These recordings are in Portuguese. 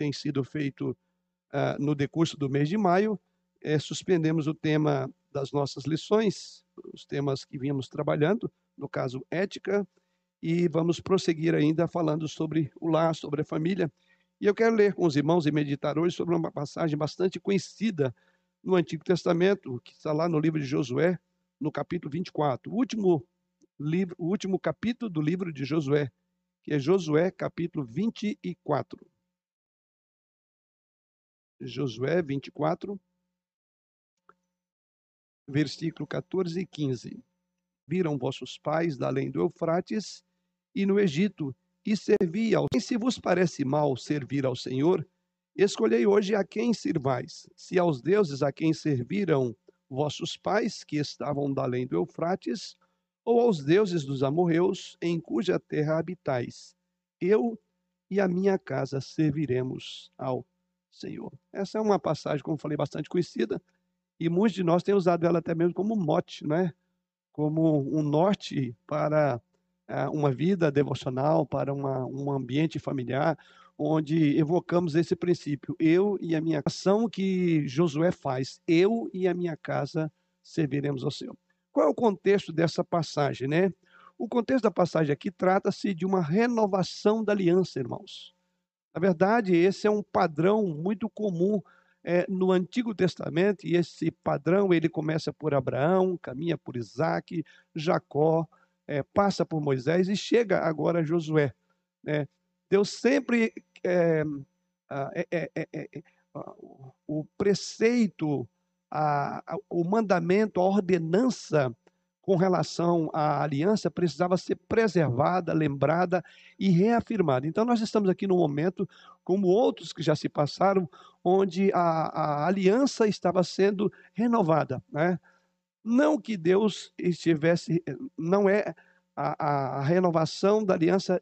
tem sido feito uh, no decurso do mês de maio, é, suspendemos o tema das nossas lições, os temas que vínhamos trabalhando, no caso ética, e vamos prosseguir ainda falando sobre o lar, sobre a família. E eu quero ler com os irmãos e meditar hoje sobre uma passagem bastante conhecida no Antigo Testamento, que está lá no livro de Josué, no capítulo 24. O último, livro, o último capítulo do livro de Josué, que é Josué, capítulo 24. Josué 24, versículo 14 e 15. Viram vossos pais da além do Eufrates e no Egito, e servi ao. Se vos parece mal servir ao Senhor, escolhei hoje a quem sirvais, se aos deuses a quem serviram vossos pais, que estavam da além do Eufrates, ou aos deuses dos amorreus, em cuja terra habitais. Eu e a minha casa serviremos ao Senhor. Essa é uma passagem, como falei, bastante conhecida, e muitos de nós têm usado ela até mesmo como mote, né? como um norte para uh, uma vida devocional, para uma, um ambiente familiar, onde evocamos esse princípio. Eu e a minha ação que Josué faz, eu e a minha casa serviremos ao Senhor. Qual é o contexto dessa passagem, né? O contexto da passagem aqui trata-se de uma renovação da aliança, irmãos. Na verdade, esse é um padrão muito comum é, no Antigo Testamento, e esse padrão ele começa por Abraão, caminha por Isaac, Jacó, é, passa por Moisés e chega agora a Josué. Né? Deus sempre é, o preceito, a, a, o mandamento, a ordenança com relação à aliança precisava ser preservada, lembrada e reafirmada. Então, nós estamos aqui num momento, como outros que já se passaram, onde a, a aliança estava sendo renovada. Né? Não que Deus estivesse, não é a, a renovação da aliança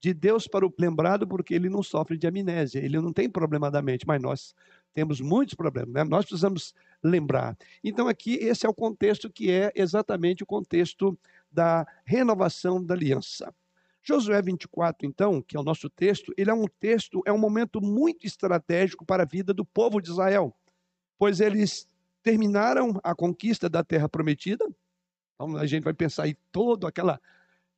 de Deus para o lembrado, porque ele não sofre de amnésia, ele não tem problema da mente, mas nós temos muitos problemas, né? nós precisamos lembrar. Então, aqui, esse é o contexto que é exatamente o contexto da renovação da aliança. Josué 24, então, que é o nosso texto, ele é um texto, é um momento muito estratégico para a vida do povo de Israel, pois eles terminaram a conquista da terra prometida. Então, a gente vai pensar em toda aquela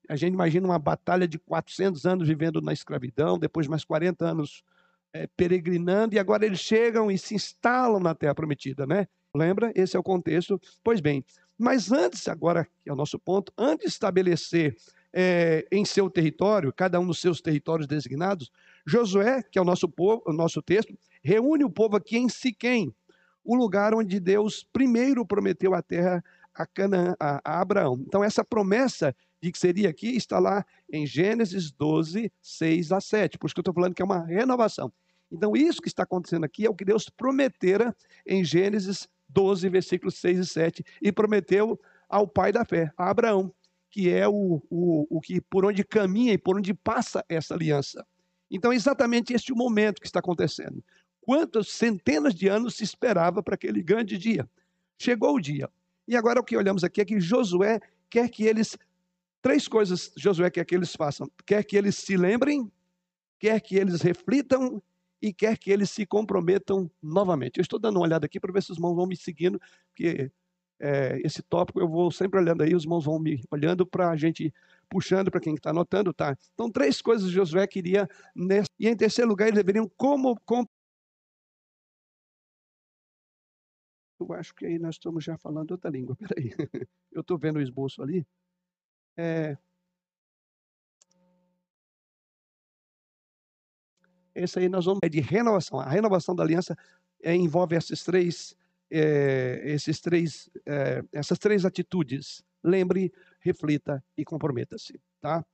a gente imagina uma batalha de 400 anos vivendo na escravidão, depois mais 40 anos é, peregrinando, e agora eles chegam e se instalam na Terra Prometida, né? Lembra? Esse é o contexto. Pois bem, mas antes, agora, que é o nosso ponto, antes de estabelecer é, em seu território, cada um dos seus territórios designados, Josué, que é o nosso povo, o nosso texto, reúne o povo aqui em Siquém, o lugar onde Deus primeiro prometeu a terra a Canaã, a, a Abraão. Então, essa promessa de que seria aqui está lá em Gênesis 12, 6 a 7. Por isso que eu estou falando que é uma renovação. Então, isso que está acontecendo aqui é o que Deus prometera em Gênesis 12, versículos 6 e 7, e prometeu ao pai da fé, a Abraão, que é o, o, o que por onde caminha e por onde passa essa aliança. Então, é exatamente este o momento que está acontecendo. Quantas centenas de anos se esperava para aquele grande dia? Chegou o dia. E agora o que olhamos aqui é que Josué quer que eles Três coisas Josué quer que eles façam: quer que eles se lembrem, quer que eles reflitam e quer que eles se comprometam novamente. Eu estou dando uma olhada aqui para ver se os irmãos vão me seguindo, porque é, esse tópico eu vou sempre olhando aí, os irmãos vão me olhando para a gente puxando para quem está anotando, tá? Então, três coisas Josué queria. E em terceiro lugar, eles deveriam como. como eu acho que aí nós estamos já falando outra língua. Peraí. Eu estou vendo o esboço ali. É, esse aí nós vamos é de renovação. A renovação da aliança é, envolve esses três, é, esses três, é, essas três atitudes. Lembre, reflita e comprometa-se, tá?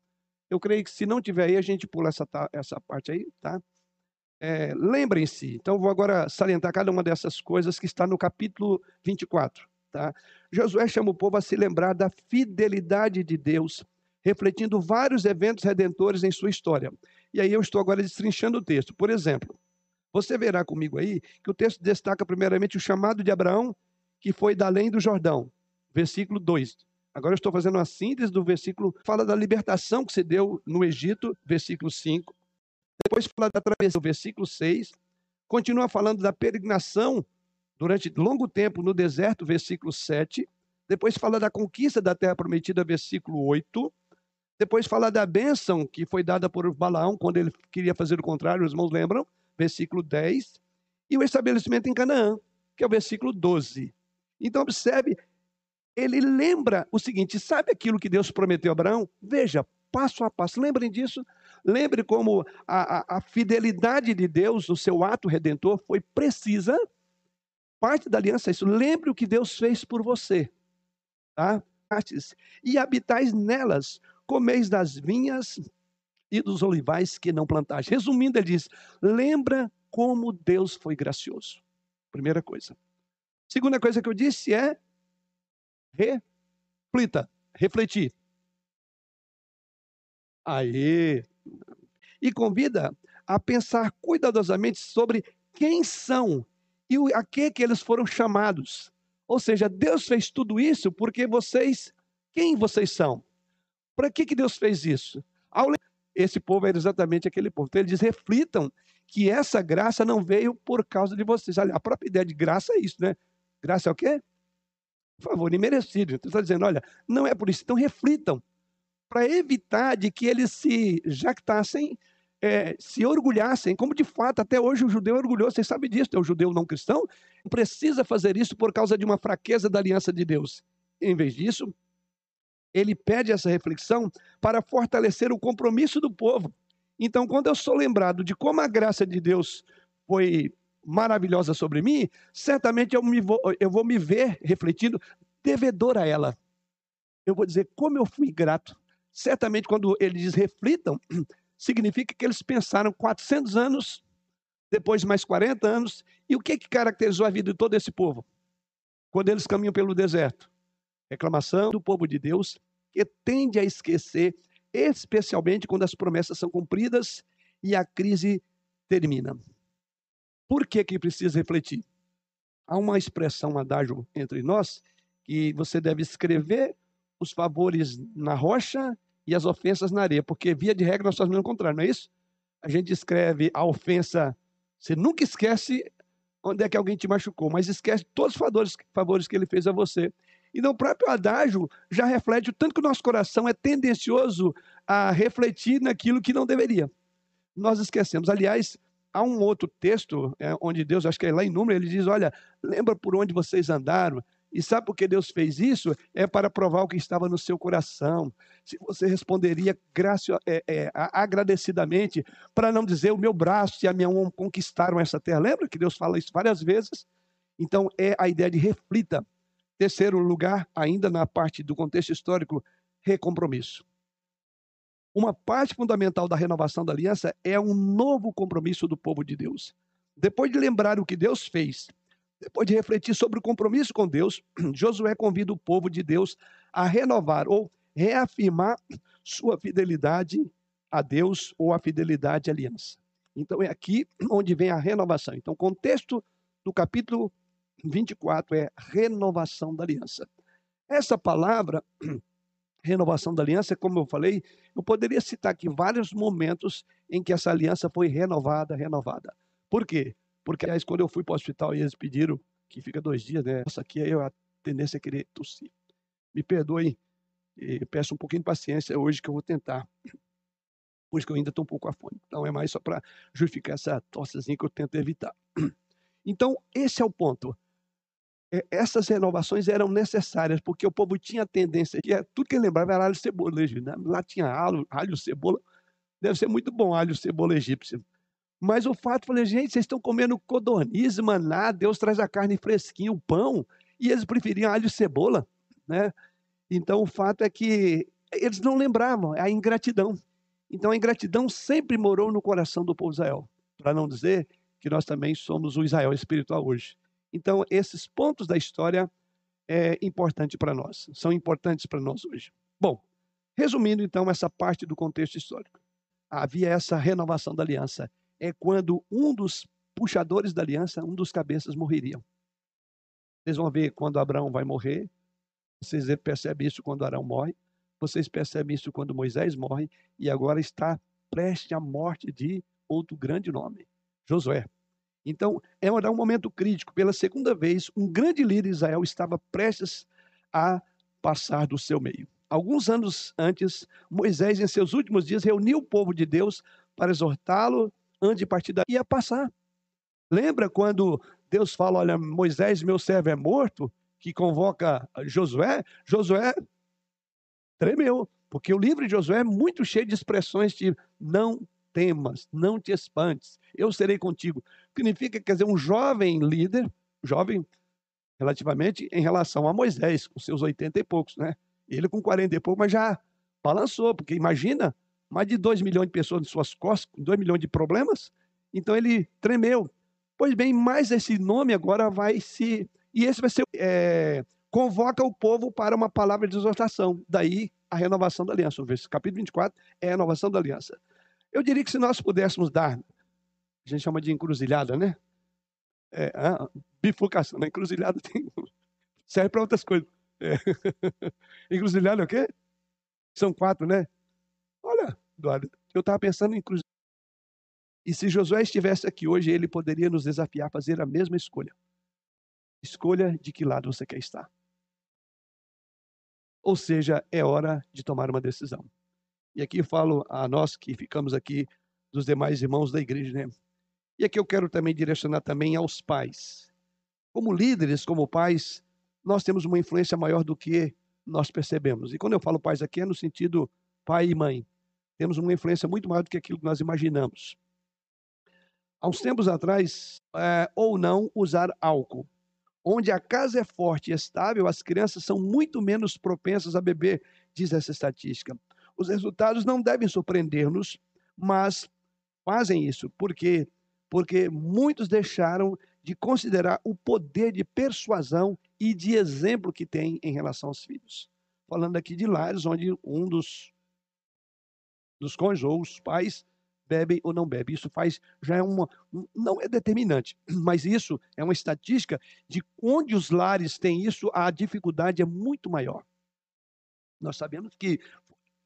Eu creio que se não tiver aí, a gente pula essa, essa parte aí, tá? É, Lembrem-se, então vou agora salientar cada uma dessas coisas que está no capítulo 24. Tá? Josué chama o povo a se lembrar da fidelidade de Deus, refletindo vários eventos redentores em sua história. E aí eu estou agora destrinchando o texto. Por exemplo, você verá comigo aí que o texto destaca primeiramente o chamado de Abraão, que foi da além do Jordão, versículo 2. Agora eu estou fazendo uma síntese do versículo, fala da libertação que se deu no Egito, versículo 5. Depois fala da travessia, versículo 6. Continua falando da peregrinação durante longo tempo no deserto, versículo 7. Depois fala da conquista da terra prometida, versículo 8. Depois fala da bênção que foi dada por Balaão quando ele queria fazer o contrário, os irmãos lembram? Versículo 10. E o estabelecimento em Canaã, que é o versículo 12. Então, observe, ele lembra o seguinte: sabe aquilo que Deus prometeu a Abraão? Veja, passo a passo. Lembrem disso. Lembre como a, a, a fidelidade de Deus no seu ato redentor foi precisa. Parte da aliança é isso. Lembre o que Deus fez por você. Tá? E habitais nelas, comeis das vinhas e dos olivais que não plantaste. Resumindo, ele diz: lembra como Deus foi gracioso. Primeira coisa. Segunda coisa que eu disse é reflita, refletir. Aí. E convida a pensar cuidadosamente sobre quem são e a que que eles foram chamados. Ou seja, Deus fez tudo isso porque vocês, quem vocês são? Para que que Deus fez isso? Esse povo era exatamente aquele povo. Então ele diz: reflitam que essa graça não veio por causa de vocês. Olha, a própria ideia de graça é isso, né? Graça é o quê? favor imerecido. Então está dizendo, olha, não é por isso. Então reflitam para evitar de que eles se jactassem, é, se orgulhassem, como de fato até hoje o judeu é orgulhoso, vocês sabem disso, é o judeu não cristão, precisa fazer isso por causa de uma fraqueza da aliança de Deus. Em vez disso, ele pede essa reflexão para fortalecer o compromisso do povo. Então, quando eu sou lembrado de como a graça de Deus foi maravilhosa sobre mim, certamente eu, me vou, eu vou me ver refletindo devedor a ela. Eu vou dizer como eu fui grato. Certamente, quando ele diz reflitam, significa que eles pensaram 400 anos, depois mais 40 anos, e o que, que caracterizou a vida de todo esse povo? Quando eles caminham pelo deserto. Reclamação do povo de Deus, que tende a esquecer, especialmente quando as promessas são cumpridas e a crise termina. Por que, que precisa refletir? Há uma expressão, um adágio entre nós, que você deve escrever os favores na rocha e as ofensas na areia, porque via de regra nós fazemos o contrário, não é isso? A gente escreve a ofensa, você nunca esquece onde é que alguém te machucou, mas esquece todos os favores, favores que ele fez a você. Então, o próprio adágio já reflete o tanto que o nosso coração é tendencioso a refletir naquilo que não deveria. Nós esquecemos. Aliás, há um outro texto é, onde Deus, acho que é lá em número, ele diz: Olha, lembra por onde vocês andaram. E sabe por que Deus fez isso? É para provar o que estava no seu coração. Se você responderia gracio, é, é, agradecidamente, para não dizer o meu braço e a minha mão conquistaram essa terra. Lembra que Deus fala isso várias vezes? Então, é a ideia de reflita. Terceiro lugar, ainda na parte do contexto histórico, recompromisso. Uma parte fundamental da renovação da aliança é um novo compromisso do povo de Deus. Depois de lembrar o que Deus fez, depois de refletir sobre o compromisso com Deus, Josué convida o povo de Deus a renovar ou reafirmar sua fidelidade a Deus ou a fidelidade à aliança. Então é aqui onde vem a renovação. Então, o contexto do capítulo 24 é renovação da aliança. Essa palavra renovação da aliança, como eu falei, eu poderia citar aqui vários momentos em que essa aliança foi renovada, renovada. Por quê? Porque, aliás, quando eu fui para o hospital e eles pediram que fica dois dias, né? Nossa, aqui eu a tendência é querer tossir. Me perdoem, peço um pouquinho de paciência hoje que eu vou tentar. Hoje que eu ainda estou um pouco afônico. Então é mais só para justificar essa tossezinha que eu tento evitar. Então, esse é o ponto. É, essas renovações eram necessárias, porque o povo tinha tendência, que é, tudo que lembrava era alho e cebola, né? lá tinha alho, alho, cebola, deve ser muito bom alho, cebola egípcio. Mas o fato, falei, gente, vocês estão comendo codorniz, maná, Deus traz a carne fresquinha, o pão, e eles preferiam alho e cebola, né? Então o fato é que eles não lembravam, é a ingratidão. Então a ingratidão sempre morou no coração do povo Israel, para não dizer que nós também somos o Israel espiritual hoje. Então, esses pontos da história é importante para nós, são importantes para nós hoje. Bom, resumindo então essa parte do contexto histórico. Havia essa renovação da aliança. É quando um dos puxadores da aliança, um dos cabeças morreriam. Vocês vão ver quando Abraão vai morrer, vocês percebem isso quando Arão morre, vocês percebem isso quando Moisés morre, e agora está prestes à morte de outro grande nome, Josué. Então, era um momento crítico. Pela segunda vez, um grande líder de Israel estava prestes a passar do seu meio. Alguns anos antes, Moisés, em seus últimos dias, reuniu o povo de Deus para exortá-lo antes de partir daí ia passar. Lembra quando Deus fala: Olha, Moisés, meu servo, é morto? Que convoca Josué? Josué tremeu, porque o livro de Josué é muito cheio de expressões de não temas, não te espantes, eu serei contigo. Significa, quer dizer, um jovem líder, jovem relativamente em relação a Moisés, com seus 80 e poucos, né? Ele com 40 e pouco, mas já balançou, porque imagina, mais de 2 milhões de pessoas em suas costas, com 2 milhões de problemas, então ele tremeu. Pois bem, mais esse nome agora vai se. E esse vai ser. É, convoca o povo para uma palavra de exortação. Daí a renovação da aliança. O capítulo 24 é a renovação da aliança. Eu diria que se nós pudéssemos dar, a gente chama de encruzilhada, né? É, ah, bifurcação. Né? encruzilhada tem, serve para outras coisas. É. Encruzilhada é o quê? São quatro, né? Eu estava pensando encruzilhada. E se Josué estivesse aqui hoje, ele poderia nos desafiar a fazer a mesma escolha. Escolha de que lado você quer estar. Ou seja, é hora de tomar uma decisão. E aqui eu falo a nós que ficamos aqui, dos demais irmãos da igreja, né? E aqui eu quero também direcionar também aos pais. Como líderes, como pais, nós temos uma influência maior do que nós percebemos. E quando eu falo pais aqui é no sentido pai e mãe. Temos uma influência muito maior do que aquilo que nós imaginamos. Há uns tempos atrás, é, ou não usar álcool. Onde a casa é forte e estável, as crianças são muito menos propensas a beber, diz essa estatística. Os resultados não devem surpreender-nos, mas fazem isso. Por quê? Porque muitos deixaram de considerar o poder de persuasão e de exemplo que tem em relação aos filhos. Falando aqui de lares onde um dos, dos cônjuges ou os pais bebem ou não bebem. Isso faz, já é uma, não é determinante, mas isso é uma estatística de onde os lares têm isso, a dificuldade é muito maior. Nós sabemos que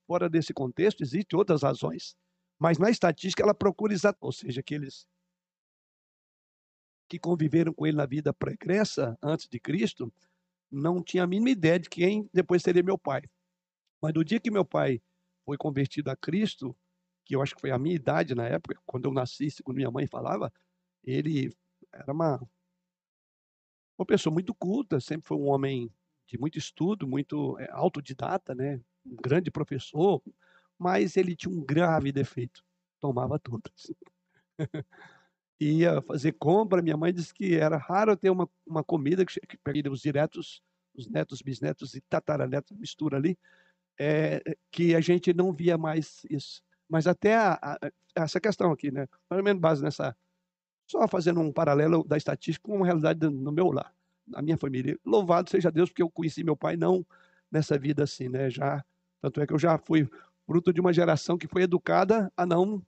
fora desse contexto existem outras razões, mas na estatística ela procura exato, ou seja, aqueles que conviveram com ele na vida pregressa, antes de Cristo, não tinha a mínima ideia de quem depois seria meu pai. Mas no dia que meu pai foi convertido a Cristo, que eu acho que foi a minha idade na época, quando eu nasci, segundo minha mãe falava, ele era uma, uma pessoa muito culta, sempre foi um homem de muito estudo, muito é, autodidata, né? um grande professor, mas ele tinha um grave defeito, tomava todas. ia fazer compra. Minha mãe disse que era raro ter uma, uma comida que, que pegaria os diretos, os netos, bisnetos e tataranetos, mistura ali, é, que a gente não via mais isso. Mas até a, a, essa questão aqui, né? Mais ou menos base nessa. Só fazendo um paralelo da estatística com uma realidade no meu lar, na minha família. Louvado seja Deus, porque eu conheci meu pai não nessa vida assim, né? Já, tanto é que eu já fui fruto de uma geração que foi educada a não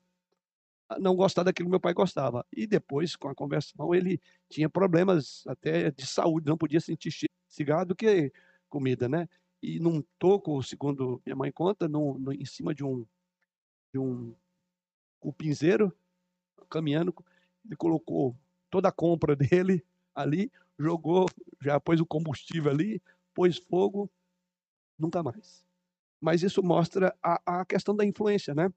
não gostar daquilo que meu pai gostava. E depois, com a conversão, ele tinha problemas até de saúde, não podia sentir cigarro do que comida, né? E num toco, segundo minha mãe conta, no, no, em cima de um, de um cupinzeiro, caminhando, ele colocou toda a compra dele ali, jogou, já pôs o combustível ali, pôs fogo, nunca mais. Mas isso mostra a, a questão da influência, né?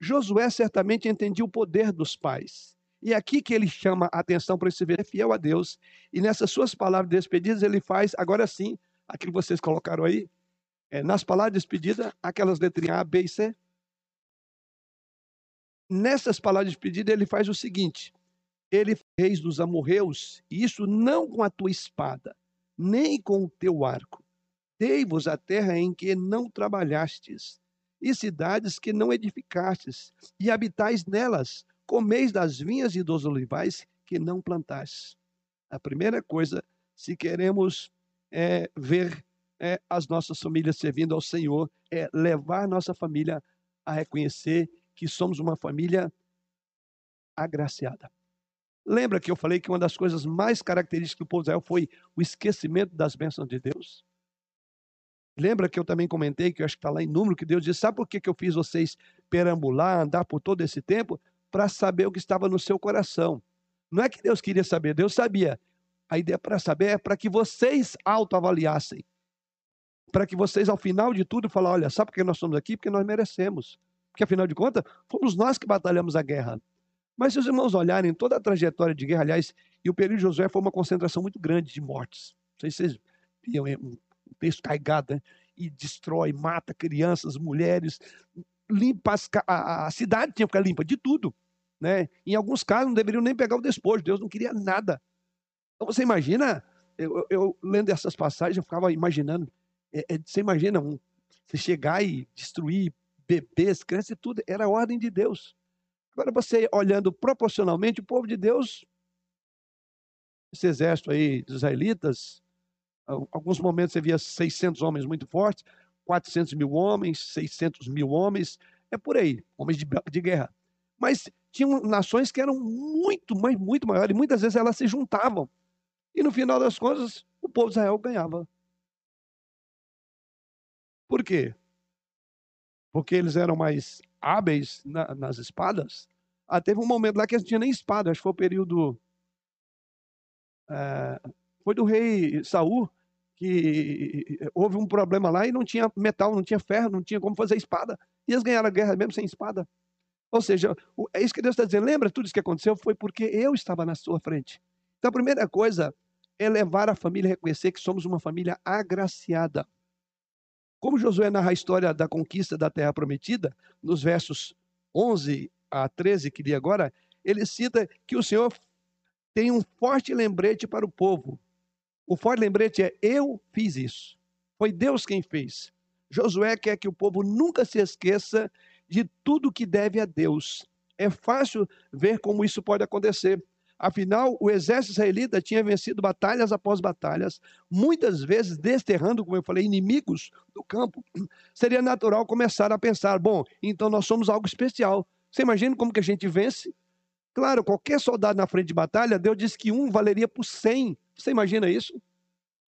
Josué certamente entendia o poder dos pais. E é aqui que ele chama a atenção para esse ver fiel a Deus. E nessas suas palavras de despedida, ele faz, agora sim, aquilo que vocês colocaram aí, é, nas palavras de despedida, aquelas letrinhas A, B e C. Nessas palavras de despedida, ele faz o seguinte: ele fez dos amorreus, e isso não com a tua espada, nem com o teu arco. Dei-vos a terra em que não trabalhastes, e cidades que não edificastes, e habitais nelas, comeis das vinhas e dos olivais que não plantastes. A primeira coisa, se queremos é, ver é, as nossas famílias servindo ao Senhor, é levar nossa família a reconhecer que somos uma família agraciada. Lembra que eu falei que uma das coisas mais características do povo de Israel foi o esquecimento das bênçãos de Deus? Lembra que eu também comentei, que eu acho que está lá em número, que Deus disse: sabe por que, que eu fiz vocês perambular, andar por todo esse tempo? para saber o que estava no seu coração. Não é que Deus queria saber, Deus sabia. A ideia para saber é para que vocês autoavaliassem. Para que vocês, ao final de tudo, falem: olha, sabe por que nós estamos aqui? Porque nós merecemos. Porque, afinal de contas, fomos nós que batalhamos a guerra. Mas se os irmãos olharem toda a trajetória de guerra, aliás, e o período de Josué foi uma concentração muito grande de mortes. Não sei se vocês viam é, um texto carregado, né? E destrói, mata crianças, mulheres, limpa as, a, a cidade tinha que ficar limpa de tudo. Né? Em alguns casos não deveriam nem pegar o despojo, Deus não queria nada. Então você imagina, eu, eu lendo essas passagens, eu ficava imaginando, é, é, você imagina um, você chegar e destruir bebês, crianças e tudo, era a ordem de Deus. Agora você olhando proporcionalmente, o povo de Deus, esse exército aí dos israelitas, alguns momentos você via 600 homens muito fortes, 400 mil homens, 600 mil homens, é por aí, homens de, de guerra. Mas tinham nações que eram muito, mas muito maiores, e muitas vezes elas se juntavam. E no final das contas, o povo de Israel ganhava. Por quê? Porque eles eram mais hábeis na, nas espadas. Ah, teve um momento lá que eles não tinham nem espada, acho que foi o período. É, foi do rei Saul, que houve um problema lá e não tinha metal, não tinha ferro, não tinha como fazer espada. E eles ganharam a guerra mesmo sem espada. Ou seja, é isso que Deus está dizendo. Lembra tudo isso que aconteceu? Foi porque eu estava na sua frente. Então a primeira coisa é levar a família a reconhecer que somos uma família agraciada. Como Josué narra a história da conquista da terra prometida, nos versos 11 a 13 que li agora, ele cita que o Senhor tem um forte lembrete para o povo. O forte lembrete é: eu fiz isso. Foi Deus quem fez. Josué quer que o povo nunca se esqueça de tudo que deve a Deus. É fácil ver como isso pode acontecer. Afinal, o exército israelita tinha vencido batalhas após batalhas, muitas vezes desterrando, como eu falei, inimigos do campo. Seria natural começar a pensar: bom, então nós somos algo especial. Você imagina como que a gente vence? Claro, qualquer soldado na frente de batalha, Deus disse que um valeria por cem. Você imagina isso?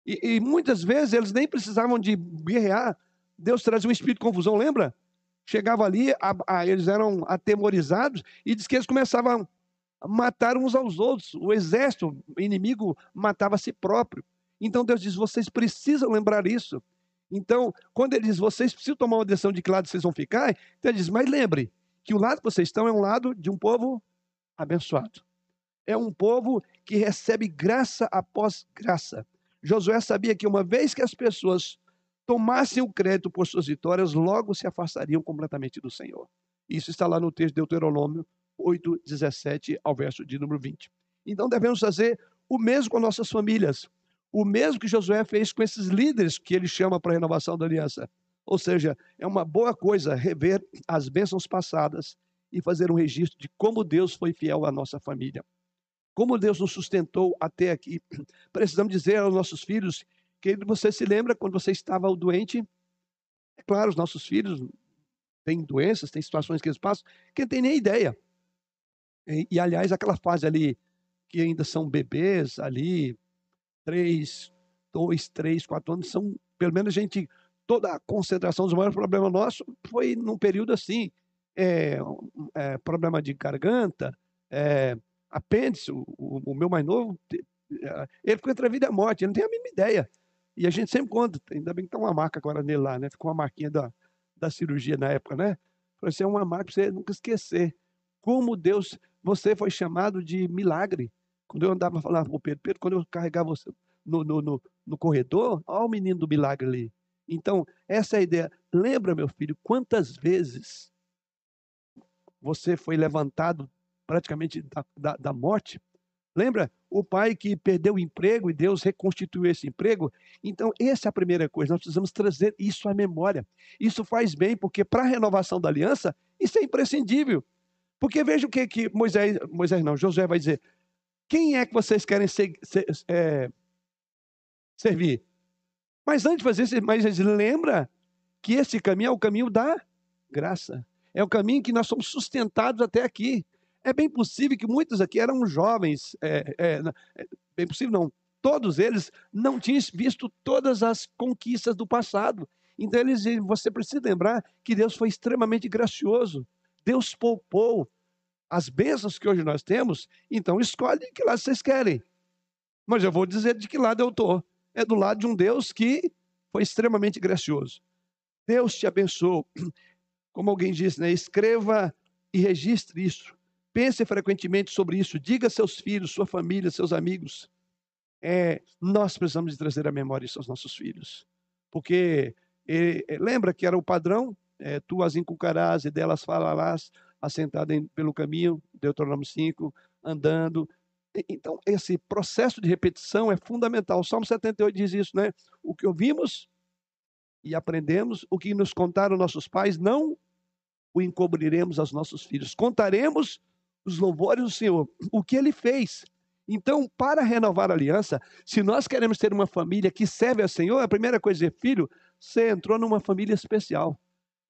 E, e muitas vezes eles nem precisavam de guerrear. Deus trazia um espírito de confusão, lembra? Chegava ali, a, a, eles eram atemorizados e diz que eles começavam a matar uns aos outros. O exército o inimigo matava a si próprio. Então Deus diz: vocês precisam lembrar isso. Então, quando ele diz, vocês precisam tomar uma decisão de que lado vocês vão ficar, então ele diz, mas lembre que o lado que vocês estão é um lado de um povo abençoado é um povo que recebe graça após graça. Josué sabia que uma vez que as pessoas tomassem o crédito por suas vitórias, logo se afastariam completamente do Senhor. Isso está lá no texto de Deuteronômio 8, 17 ao verso de número 20. Então devemos fazer o mesmo com nossas famílias. O mesmo que Josué fez com esses líderes que ele chama para a renovação da aliança. Ou seja, é uma boa coisa rever as bênçãos passadas e fazer um registro de como Deus foi fiel à nossa família como Deus nos sustentou até aqui. Precisamos dizer aos nossos filhos que você se lembra quando você estava doente? É claro, os nossos filhos têm doenças, têm situações que eles passam, que não tem nem ideia. E, e, aliás, aquela fase ali, que ainda são bebês ali, três, dois, três, quatro anos, são, pelo menos a gente, toda a concentração dos maiores problemas nossos foi num período assim, é, é, problema de garganta, é, apêndice, o, o, meu mais novo, eh, ele ficou entre a vida e a morte, ele não tem a mínima ideia. E a gente sempre conta, ainda bem que está uma marca agora nele lá, né? Ficou uma marquinha da, da cirurgia na época, né? Falei assim, é uma marca para você nunca esquecer. Como Deus, você foi chamado de milagre. Quando eu andava falando com Pedro, Pedro, quando eu carregava você no, no, no, no corredor, olha o menino do milagre ali. Então, essa é a ideia. Lembra, meu filho, quantas vezes você foi levantado praticamente da, da, da morte. Lembra? O pai que perdeu o emprego e Deus reconstituiu esse emprego. Então, essa é a primeira coisa. Nós precisamos trazer isso à memória. Isso faz bem, porque para a renovação da aliança, isso é imprescindível. Porque veja o que, que Moisés, Moisés não, Josué vai dizer. Quem é que vocês querem ser, ser, é, servir? Mas antes de fazer isso, mas lembra que esse caminho é o caminho da graça. É o caminho que nós somos sustentados até aqui. É bem possível que muitos aqui eram jovens, é, é, é, bem possível não, todos eles não tinham visto todas as conquistas do passado. Então eles, você precisa lembrar que Deus foi extremamente gracioso. Deus poupou as bênçãos que hoje nós temos, então escolhe que lado vocês querem. Mas eu vou dizer de que lado eu estou. É do lado de um Deus que foi extremamente gracioso. Deus te abençoou. Como alguém disse, né? escreva e registre isso. Pense frequentemente sobre isso. Diga a seus filhos, sua família, seus amigos. É, nós precisamos de trazer a memória isso aos nossos filhos. Porque é, lembra que era o padrão? É, tu as inculcarás e delas falarás assentada em, pelo caminho, Deuteronômio 5, andando. Então, esse processo de repetição é fundamental. O Salmo 78 diz isso, né? O que ouvimos e aprendemos, o que nos contaram nossos pais, não o encobriremos aos nossos filhos. Contaremos os louvores do Senhor, o que ele fez. Então, para renovar a aliança, se nós queremos ter uma família que serve ao Senhor, a primeira coisa é, filho, você entrou numa família especial.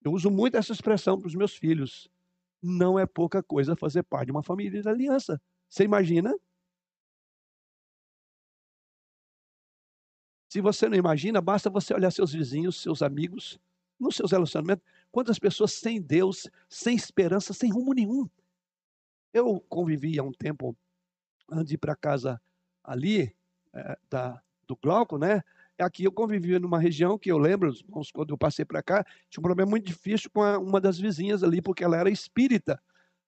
Eu uso muito essa expressão para os meus filhos não é pouca coisa fazer parte de uma família de aliança. Você imagina? Se você não imagina, basta você olhar seus vizinhos, seus amigos, nos seus relacionamentos, quantas pessoas sem Deus, sem esperança, sem rumo nenhum. Eu convivi há um tempo, antes de ir para casa ali, é, da, do Glauco, né? Aqui eu convivia numa região que eu lembro, quando eu passei para cá, tinha um problema muito difícil com a, uma das vizinhas ali, porque ela era espírita.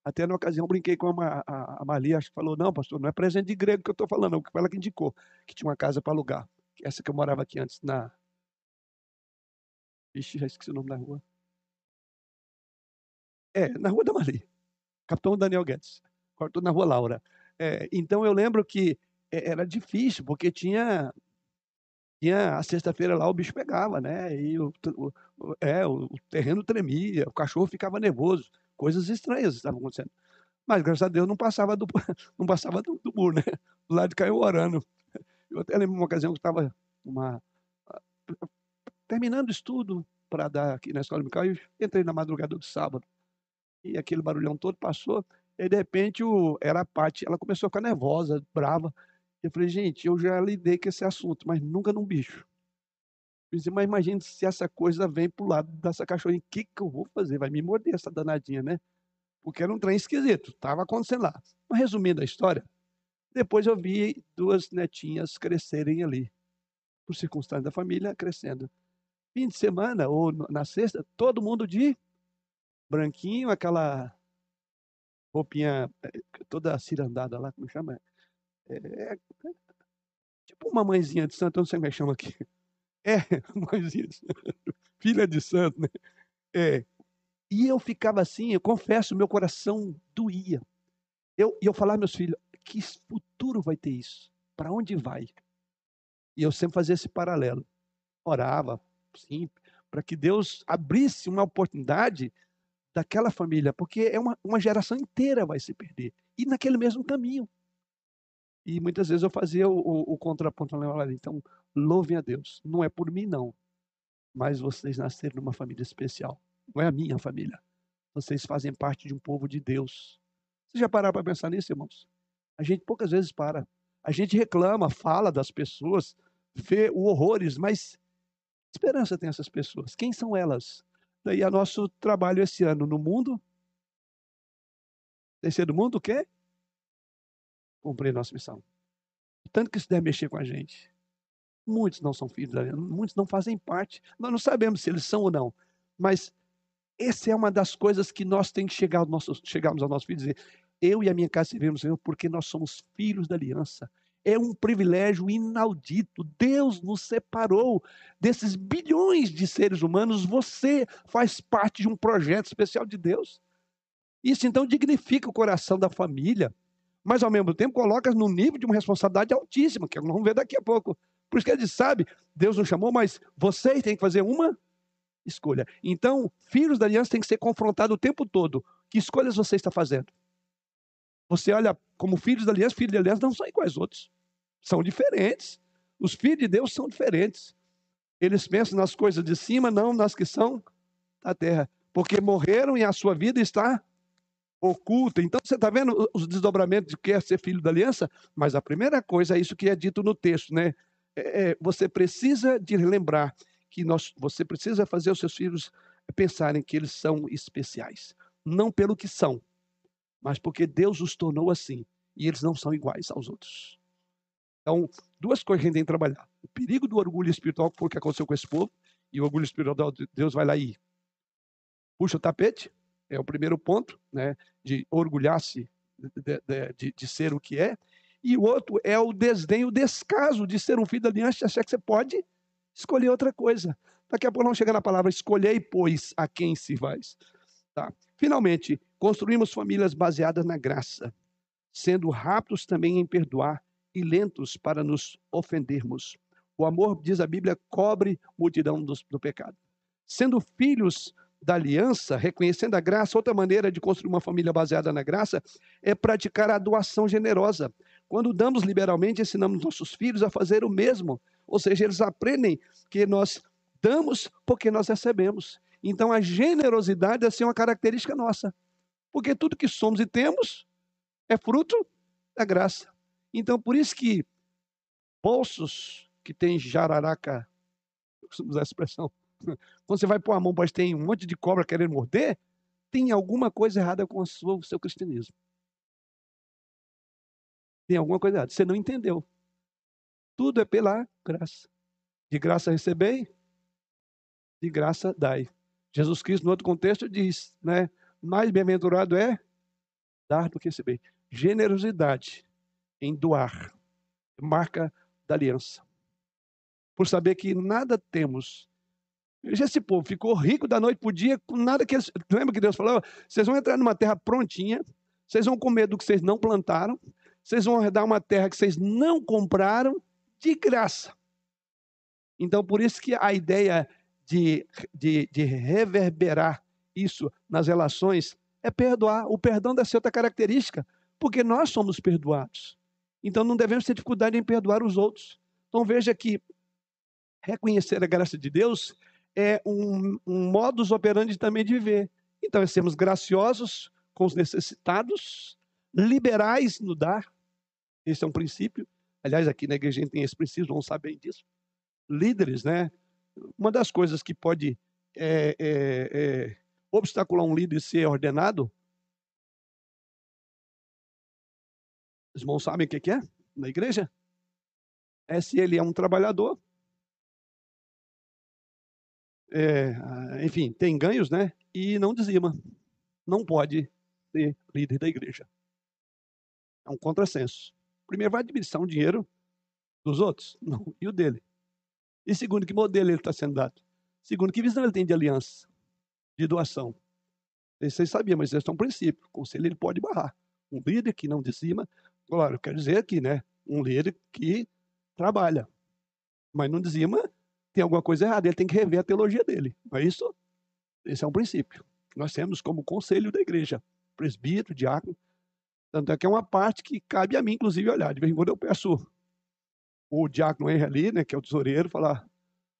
Até na ocasião brinquei com a, a, a Malia, acho que falou: não, pastor, não é presente de grego que eu estou falando, não, que foi ela que indicou, que tinha uma casa para alugar. Essa que eu morava aqui antes, na. Ixi, já esqueci o nome da rua. É, na Rua da Mali. Capitão Daniel Guedes. Cortou na Rua Laura. É, então eu lembro que é, era difícil, porque tinha tinha a sexta-feira lá o bicho pegava, né? E o, o, é, o terreno tremia, o cachorro ficava nervoso, coisas estranhas estavam acontecendo. Mas graças a Deus não passava do não passava do, do muro, né? Do lado caiu orando. Eu até lembro uma ocasião que estava uma terminando o estudo para dar aqui na escola Mical, e entrei na madrugada do sábado. E aquele barulhão todo passou, e de repente o, era a Paty, ela começou a ficar nervosa, brava. Eu falei, gente, eu já lidei com esse assunto, mas nunca num bicho. Eu disse, mas imagine se essa coisa vem pro lado dessa cachorrinha, o que, que eu vou fazer? Vai me morder essa danadinha, né? Porque era um trem esquisito, estava acontecendo lá. Mas resumindo a história, depois eu vi duas netinhas crescerem ali, por circunstância da família, crescendo. Fim de semana, ou na sexta, todo mundo de branquinho, aquela roupinha eh, toda cirandada lá, como chama? É, é, tipo uma mãezinha de santo, eu não sei como é que chama aqui. É, mãezinha de santo, filha de santo, né? É. E eu ficava assim, eu confesso, meu coração doía. Eu, e eu falava, meus filhos, que futuro vai ter isso? Para onde vai? E eu sempre fazia esse paralelo. Orava, sim, para que Deus abrisse uma oportunidade daquela família, porque é uma, uma geração inteira vai se perder. E naquele mesmo caminho. E muitas vezes eu fazia o, o, o contraponto, então, louvem a Deus. Não é por mim, não. Mas vocês nasceram numa família especial. Não é a minha família. Vocês fazem parte de um povo de Deus. Você já pararam para pensar nisso, irmãos? A gente poucas vezes para. A gente reclama, fala das pessoas, vê o horrores, mas esperança tem essas pessoas? Quem são elas? Daí a nosso trabalho esse ano no mundo. Terceiro mundo, o quê? Cumprir nossa missão. Tanto que isso deve mexer com a gente. Muitos não são filhos da muitos não fazem parte. Nós não sabemos se eles são ou não. Mas essa é uma das coisas que nós temos que chegar aos nossos, chegarmos aos nossos filhos e dizer: eu e a minha casa servimos o Senhor porque nós somos filhos da aliança. É um privilégio inaudito. Deus nos separou desses bilhões de seres humanos. Você faz parte de um projeto especial de Deus. Isso então dignifica o coração da família mas ao mesmo tempo coloca no nível de uma responsabilidade altíssima, que nós vamos ver daqui a pouco. Por isso que ele sabe, Deus nos chamou, mas vocês têm que fazer uma escolha. Então, filhos da aliança têm que ser confrontados o tempo todo. Que escolhas você está fazendo? Você olha como filhos da aliança, filhos da aliança não são iguais aos outros. São diferentes. Os filhos de Deus são diferentes. Eles pensam nas coisas de cima, não nas que são da terra. Porque morreram e a sua vida está oculta. Então você está vendo os desdobramentos de que é ser filho da aliança? Mas a primeira coisa é isso que é dito no texto, né? É, é, você precisa de lembrar que nós, você precisa fazer os seus filhos pensarem que eles são especiais, não pelo que são, mas porque Deus os tornou assim. E eles não são iguais aos outros. Então, duas coisas que a gente tem que trabalhar. O perigo do orgulho espiritual, que foi o que aconteceu com esse povo, e o orgulho espiritual de Deus vai lá e puxa o tapete, é o primeiro ponto, né, de orgulhar-se de, de, de, ser o que é. E o outro é o desdém, o descaso de ser um filho da aliança e achar que você pode escolher outra coisa. Daqui a pouco não chega na palavra escolhei, pois, a quem se vais. Tá. Finalmente, construímos famílias baseadas na graça, sendo rápidos também em perdoar e lentos para nos ofendermos. O amor, diz a Bíblia, cobre multidão do, do pecado. Sendo filhos da aliança, reconhecendo a graça, outra maneira de construir uma família baseada na graça é praticar a doação generosa. Quando damos liberalmente, ensinamos nossos filhos a fazer o mesmo. Ou seja, eles aprendem que nós damos porque nós recebemos. Então a generosidade é ser uma característica nossa. Porque tudo que somos e temos é fruto da graça. Então por isso que bolsos que tem jararaca, vamos usar essa expressão, quando você vai pôr a mão, mas tem um monte de cobra querendo morder, tem alguma coisa errada com o seu cristianismo. Tem alguma coisa errada. Você não entendeu. Tudo é pela graça. De graça recebei, de graça dai. Jesus Cristo, no outro contexto, diz, né? Mais bem-aventurado é dar do que receber. Generosidade em doar. Marca da aliança. Por saber que nada temos esse povo, ficou rico da noite para o dia, com nada que eles. Lembra que Deus falou? Vocês vão entrar numa terra prontinha, vocês vão comer do que vocês não plantaram, vocês vão herdar uma terra que vocês não compraram de graça. Então, por isso que a ideia de, de, de reverberar isso nas relações é perdoar. O perdão deve ser outra característica, porque nós somos perdoados. Então, não devemos ter dificuldade em perdoar os outros. Então, veja que reconhecer a graça de Deus é um, um modus operandi também de viver. Então, é sermos graciosos com os necessitados, liberais no dar. Esse é um princípio. Aliás, aqui na igreja a gente tem esse princípio, vamos saber disso. Líderes, né? Uma das coisas que pode é, é, é, obstacular um líder ser ordenado, os irmãos sabem o que é na igreja? É se ele é um trabalhador é, enfim, tem ganhos, né? E não dizima. Não pode ser líder da igreja. É um contrassenso. Primeiro, vai administrar um dinheiro dos outros? Não. E o dele? E segundo, que modelo ele está sendo dado? Segundo, que visão ele tem de aliança, de doação? Vocês sabiam, mas esse é um princípio. O conselho ele pode barrar. Um líder que não dizima, claro, eu quero dizer aqui, né? Um líder que trabalha, mas não dizima tem alguma coisa errada, ele tem que rever a teologia dele. Não é isso? Esse é um princípio. Nós temos como conselho da igreja, presbítero, diácono. Tanto é que é uma parte que cabe a mim, inclusive, olhar. De vez em quando eu peço o diácono Henry ali, né, que é o tesoureiro, falar.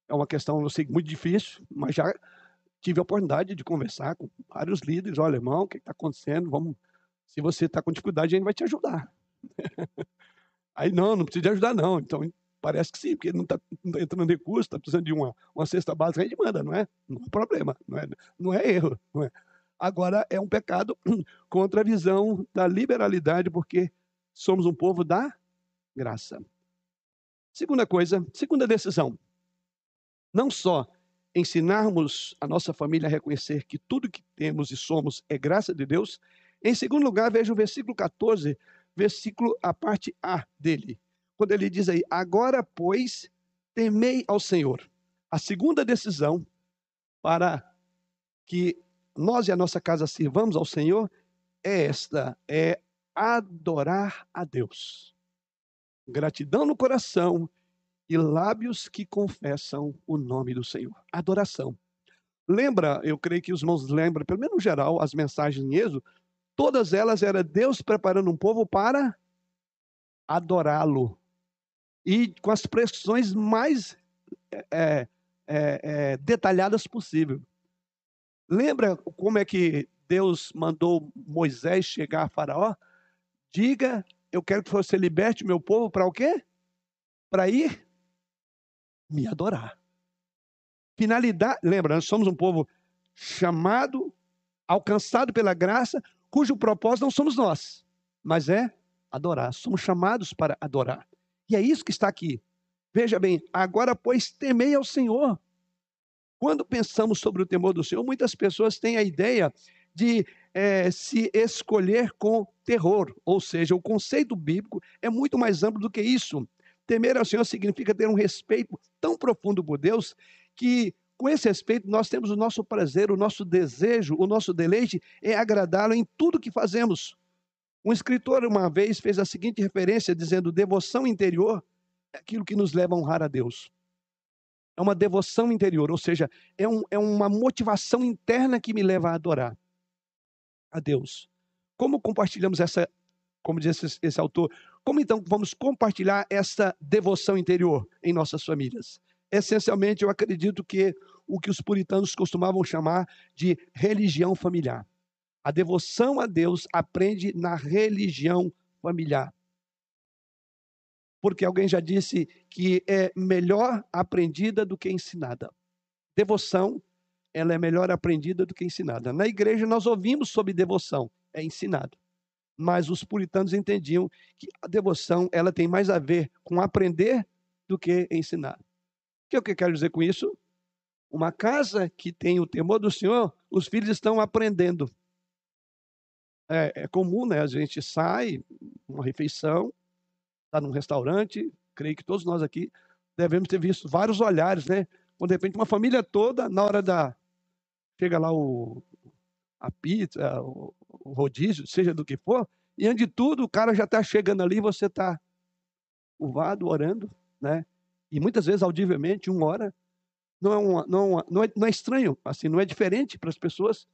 É uma questão, eu sei, muito difícil, mas já tive a oportunidade de conversar com vários líderes. Olha, irmão, o que está acontecendo? Vamos. Se você está com dificuldade, a gente vai te ajudar. Aí, não, não precisa de ajudar, não. Então, Parece que sim, porque não está tá entrando recurso, está precisando de uma, uma cesta básica, a gente manda, não é? Não é problema, não é, não é erro. Não é. Agora, é um pecado contra a visão da liberalidade, porque somos um povo da graça. Segunda coisa, segunda decisão. Não só ensinarmos a nossa família a reconhecer que tudo que temos e somos é graça de Deus. Em segundo lugar, veja o versículo 14, versículo a parte A dele quando ele diz aí, agora, pois, temei ao Senhor. A segunda decisão para que nós e a nossa casa sirvamos ao Senhor é esta: é adorar a Deus. Gratidão no coração e lábios que confessam o nome do Senhor. Adoração. Lembra, eu creio que os irmãos lembram, pelo menos no geral, as mensagens em Êxodo, todas elas eram Deus preparando um povo para adorá-lo e com as pressões mais é, é, é, detalhadas possível. Lembra como é que Deus mandou Moisés chegar a Faraó? Diga, eu quero que você liberte meu povo para o quê? Para ir me adorar. Finalidade, lembra, nós somos um povo chamado, alcançado pela graça, cujo propósito não somos nós, mas é adorar. Somos chamados para adorar. E é isso que está aqui. Veja bem, agora, pois, temei ao Senhor. Quando pensamos sobre o temor do Senhor, muitas pessoas têm a ideia de é, se escolher com terror, ou seja, o conceito bíblico é muito mais amplo do que isso. Temer ao Senhor significa ter um respeito tão profundo por Deus que, com esse respeito, nós temos o nosso prazer, o nosso desejo, o nosso deleite é agradá-lo em tudo que fazemos. Um escritor, uma vez, fez a seguinte referência, dizendo: devoção interior é aquilo que nos leva a honrar a Deus. É uma devoção interior, ou seja, é, um, é uma motivação interna que me leva a adorar a Deus. Como compartilhamos essa, como diz esse, esse autor, como então vamos compartilhar essa devoção interior em nossas famílias? Essencialmente, eu acredito que o que os puritanos costumavam chamar de religião familiar. A devoção a Deus aprende na religião familiar. Porque alguém já disse que é melhor aprendida do que ensinada. Devoção ela é melhor aprendida do que ensinada. Na igreja nós ouvimos sobre devoção, é ensinado. Mas os puritanos entendiam que a devoção ela tem mais a ver com aprender do que ensinar. O que eu quero dizer com isso? Uma casa que tem o temor do Senhor, os filhos estão aprendendo. É, é comum, né? A gente sai, uma refeição, está num restaurante, creio que todos nós aqui devemos ter visto vários olhares, né? Quando de repente uma família toda, na hora da, chega lá o, a pizza, o, o rodízio, seja do que for, e antes de tudo, o cara já está chegando ali, você está curvado, orando, né? E muitas vezes, audivelmente, uma hora, não é, uma, não, é não, é, não é estranho, assim, não é diferente para as pessoas,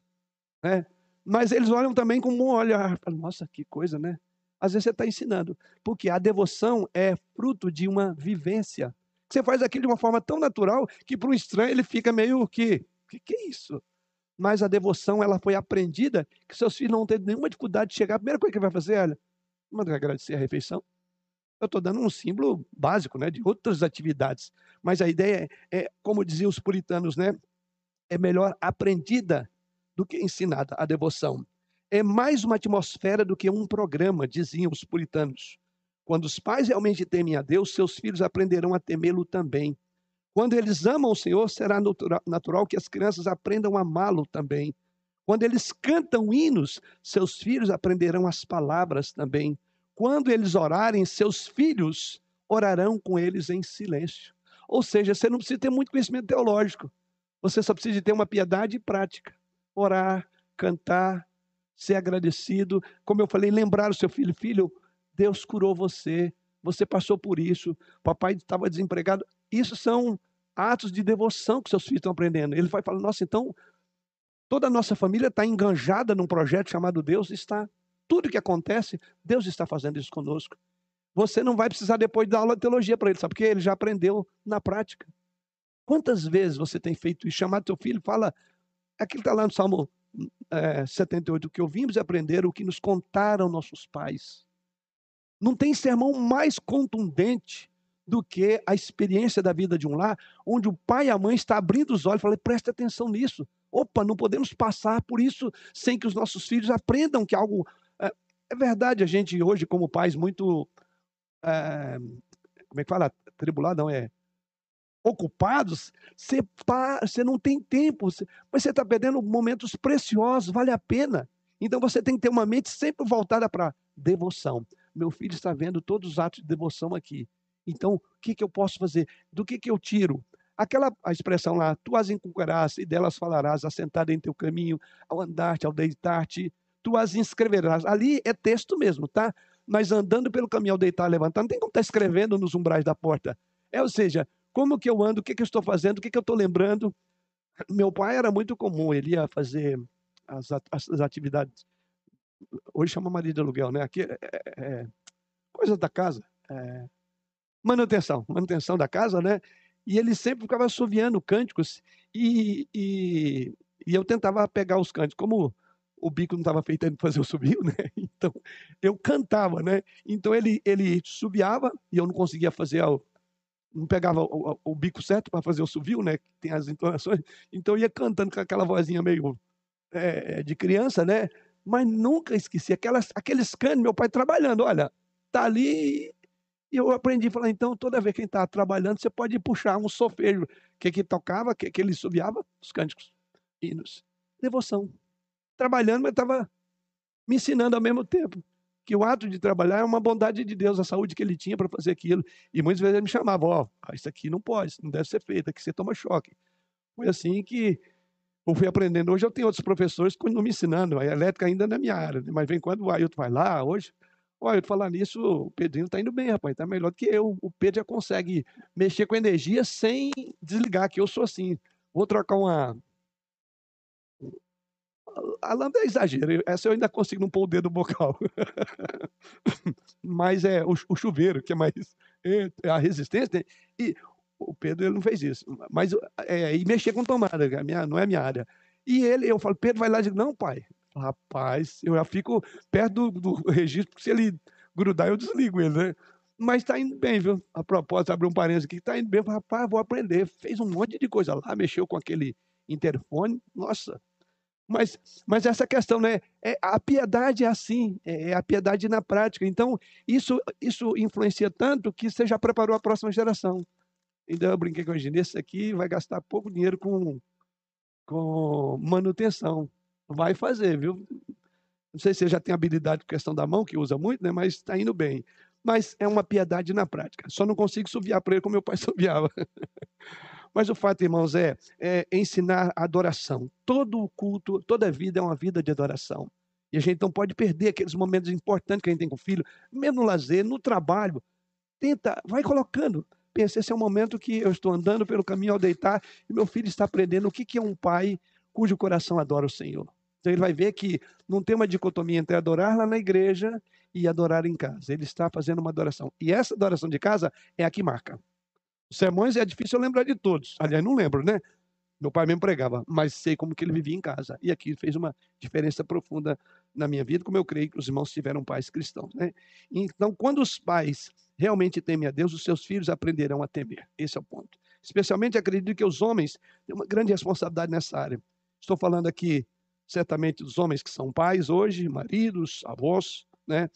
né? Mas eles olham também como um olhar, nossa, que coisa, né? Às vezes você está ensinando, porque a devoção é fruto de uma vivência. Você faz aquilo de uma forma tão natural que para um estranho ele fica meio que, o que, que é isso? mas a devoção ela foi aprendida que seus filhos não têm nenhuma dificuldade de chegar. A primeira coisa que vai fazer, olha, manda agradecer a refeição. Eu estou dando um símbolo básico, né, de outras atividades, mas a ideia é, é, como diziam os puritanos, né, é melhor aprendida do que ensinada a devoção. É mais uma atmosfera do que um programa, diziam os puritanos. Quando os pais realmente temem a Deus, seus filhos aprenderão a temê-lo também. Quando eles amam o Senhor, será natural que as crianças aprendam a amá-lo também. Quando eles cantam hinos, seus filhos aprenderão as palavras também. Quando eles orarem, seus filhos orarão com eles em silêncio. Ou seja, você não precisa ter muito conhecimento teológico. Você só precisa ter uma piedade prática. Orar, cantar, ser agradecido. Como eu falei, lembrar o seu filho: filho, Deus curou você. Você passou por isso. Papai estava desempregado. Isso são atos de devoção que seus filhos estão aprendendo. Ele vai falar: nossa, então toda a nossa família está enganjada num projeto chamado Deus. Está tudo que acontece, Deus está fazendo isso conosco. Você não vai precisar depois dar aula de teologia para ele, sabe? Porque ele já aprendeu na prática. Quantas vezes você tem feito isso? Chamar teu filho, fala, aquilo está lá no Salmo é, 78, que ouvimos e aprenderam o que nos contaram nossos pais. Não tem sermão mais contundente do que a experiência da vida de um lar, onde o pai e a mãe estão abrindo os olhos e falam, presta atenção nisso. Opa, não podemos passar por isso sem que os nossos filhos aprendam que algo. É, é verdade, a gente hoje, como pais, muito. É, como é que fala? Tribulado, não é? Ocupados, você, você não tem tempo, mas você está perdendo momentos preciosos, vale a pena. Então você tem que ter uma mente sempre voltada para devoção. Meu filho está vendo todos os atos de devoção aqui. Então, o que, que eu posso fazer? Do que, que eu tiro? Aquela a expressão lá, tu as encontrarás e delas falarás, assentado em teu caminho, ao andar-te, ao deitar-te, tu as inscreverás. Ali é texto mesmo, tá? Mas andando pelo caminho ao deitar, levantar, não tem como estar tá escrevendo nos umbrais da porta. É, ou seja, como que eu ando, o que, que eu estou fazendo, o que, que eu estou lembrando. Meu pai era muito comum, ele ia fazer as, as, atividades. Hoje chama marido de aluguel, né? Aqui é, é, é coisa da casa. É, manutenção, manutenção da casa, né? E ele sempre ficava assoviando cânticos e, e, e eu tentava pegar os cânticos. Como o bico não estava feito para fazer o subir, né? Então eu cantava, né? Então ele ele subiava e eu não conseguia fazer o, não pegava o, o, bico certo para fazer o subir, né? Tem as entonações. Então ia cantando com aquela vozinha meio é, de criança, né? mas nunca esqueci aquelas, aqueles canos, meu pai trabalhando, olha, tá ali. E eu aprendi a falar, então, toda vez que ele está trabalhando, você pode puxar um sofejo. O que que tocava, o que, que ele subiava? Os cânticos, hinos. Devoção. Trabalhando, mas estava me ensinando ao mesmo tempo que o ato de trabalhar é uma bondade de Deus, a saúde que ele tinha para fazer aquilo. E muitas vezes ele me chamava, ó, oh, isso aqui não pode, não deve ser feito, aqui você toma choque. Foi assim que eu fui aprendendo. Hoje eu tenho outros professores que não me ensinando, a elétrica ainda não é minha área, né? mas vem quando o Ailton vai lá, hoje, o Ailton falar nisso, o Pedrinho está indo bem, rapaz, está melhor do que eu. O Pedro já consegue mexer com energia sem desligar, que eu sou assim. Vou trocar uma, a lâmpada é exagero, essa eu ainda consigo não pôr o dedo no bocal. Mas é o, o, chuveiro, que é mais é, a resistência. E o Pedro ele não fez isso. Mas é, e mexer com tomada, é minha, não é minha área. E ele, eu falo, Pedro, vai lá e digo, não, pai. Rapaz, eu já fico perto do, do registro, porque se ele grudar, eu desligo ele, né? Mas está indo bem, viu? A propósito, abrir um parênteses aqui, está indo bem. Rapaz, vou aprender. Fez um monte de coisa lá, mexeu com aquele interfone. Nossa, mas, mas essa questão, né? É, a piedade é assim, é, é a piedade na prática. Então, isso, isso influencia tanto que você já preparou a próxima geração. Então, eu brinquei com a gente, esse aqui vai gastar pouco dinheiro com, com manutenção. Vai fazer, viu? Não sei se você já tem habilidade com questão da mão, que usa muito, né? Mas está indo bem. Mas é uma piedade na prática. Só não consigo subiar para ele como meu pai subiava. Mas o fato, irmãos, é, é ensinar adoração. Todo o culto, toda a vida é uma vida de adoração. E a gente não pode perder aqueles momentos importantes que a gente tem com o filho, mesmo no lazer, no trabalho. Tenta, vai colocando. Pensa, esse é o momento que eu estou andando pelo caminho ao deitar e meu filho está aprendendo o que é um pai cujo coração adora o Senhor. Então ele vai ver que não tem uma dicotomia entre adorar lá na igreja e adorar em casa. Ele está fazendo uma adoração. E essa adoração de casa é a que marca. Os sermões é difícil lembrar de todos. Aliás, não lembro, né? Meu pai mesmo pregava, mas sei como que ele vivia em casa. E aqui fez uma diferença profunda na minha vida, como eu creio que os irmãos tiveram pais cristãos, né? Então, quando os pais realmente temem a Deus, os seus filhos aprenderão a temer. Esse é o ponto. Especialmente acredito que os homens têm uma grande responsabilidade nessa área. Estou falando aqui certamente dos homens que são pais hoje, maridos, avós, né?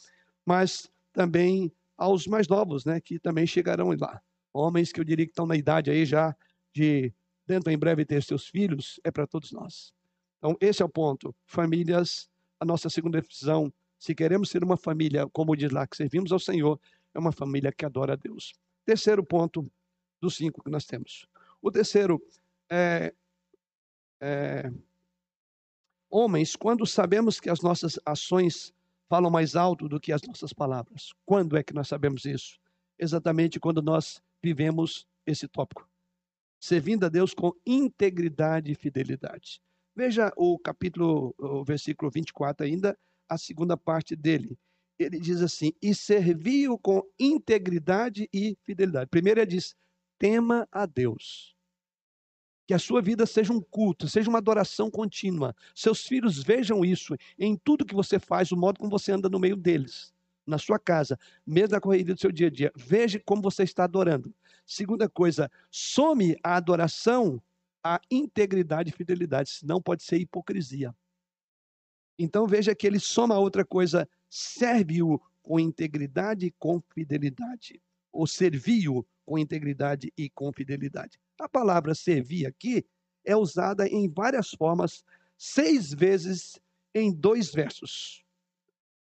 Mas também aos mais novos, né, que também chegarão lá homens que eu diria que estão na idade aí já de dentro em breve ter seus filhos, é para todos nós. Então, esse é o ponto. Famílias, a nossa segunda decisão, se queremos ser uma família, como diz lá, que servimos ao Senhor, é uma família que adora a Deus. Terceiro ponto dos cinco que nós temos. O terceiro é, é homens, quando sabemos que as nossas ações falam mais alto do que as nossas palavras. Quando é que nós sabemos isso? Exatamente quando nós vivemos esse tópico. Servindo a Deus com integridade e fidelidade. Veja o capítulo, o versículo 24 ainda, a segunda parte dele. Ele diz assim: e serviu com integridade e fidelidade. Primeiro ele diz: tema a Deus. Que a sua vida seja um culto, seja uma adoração contínua. Seus filhos vejam isso em tudo que você faz, o modo como você anda no meio deles na sua casa, mesmo na corrida do seu dia a dia. Veja como você está adorando. Segunda coisa, some a adoração à integridade e fidelidade, senão pode ser hipocrisia. Então veja que ele soma outra coisa, serve-o com integridade e com fidelidade, ou serviu com integridade e com fidelidade. A palavra servir aqui é usada em várias formas, seis vezes em dois versos.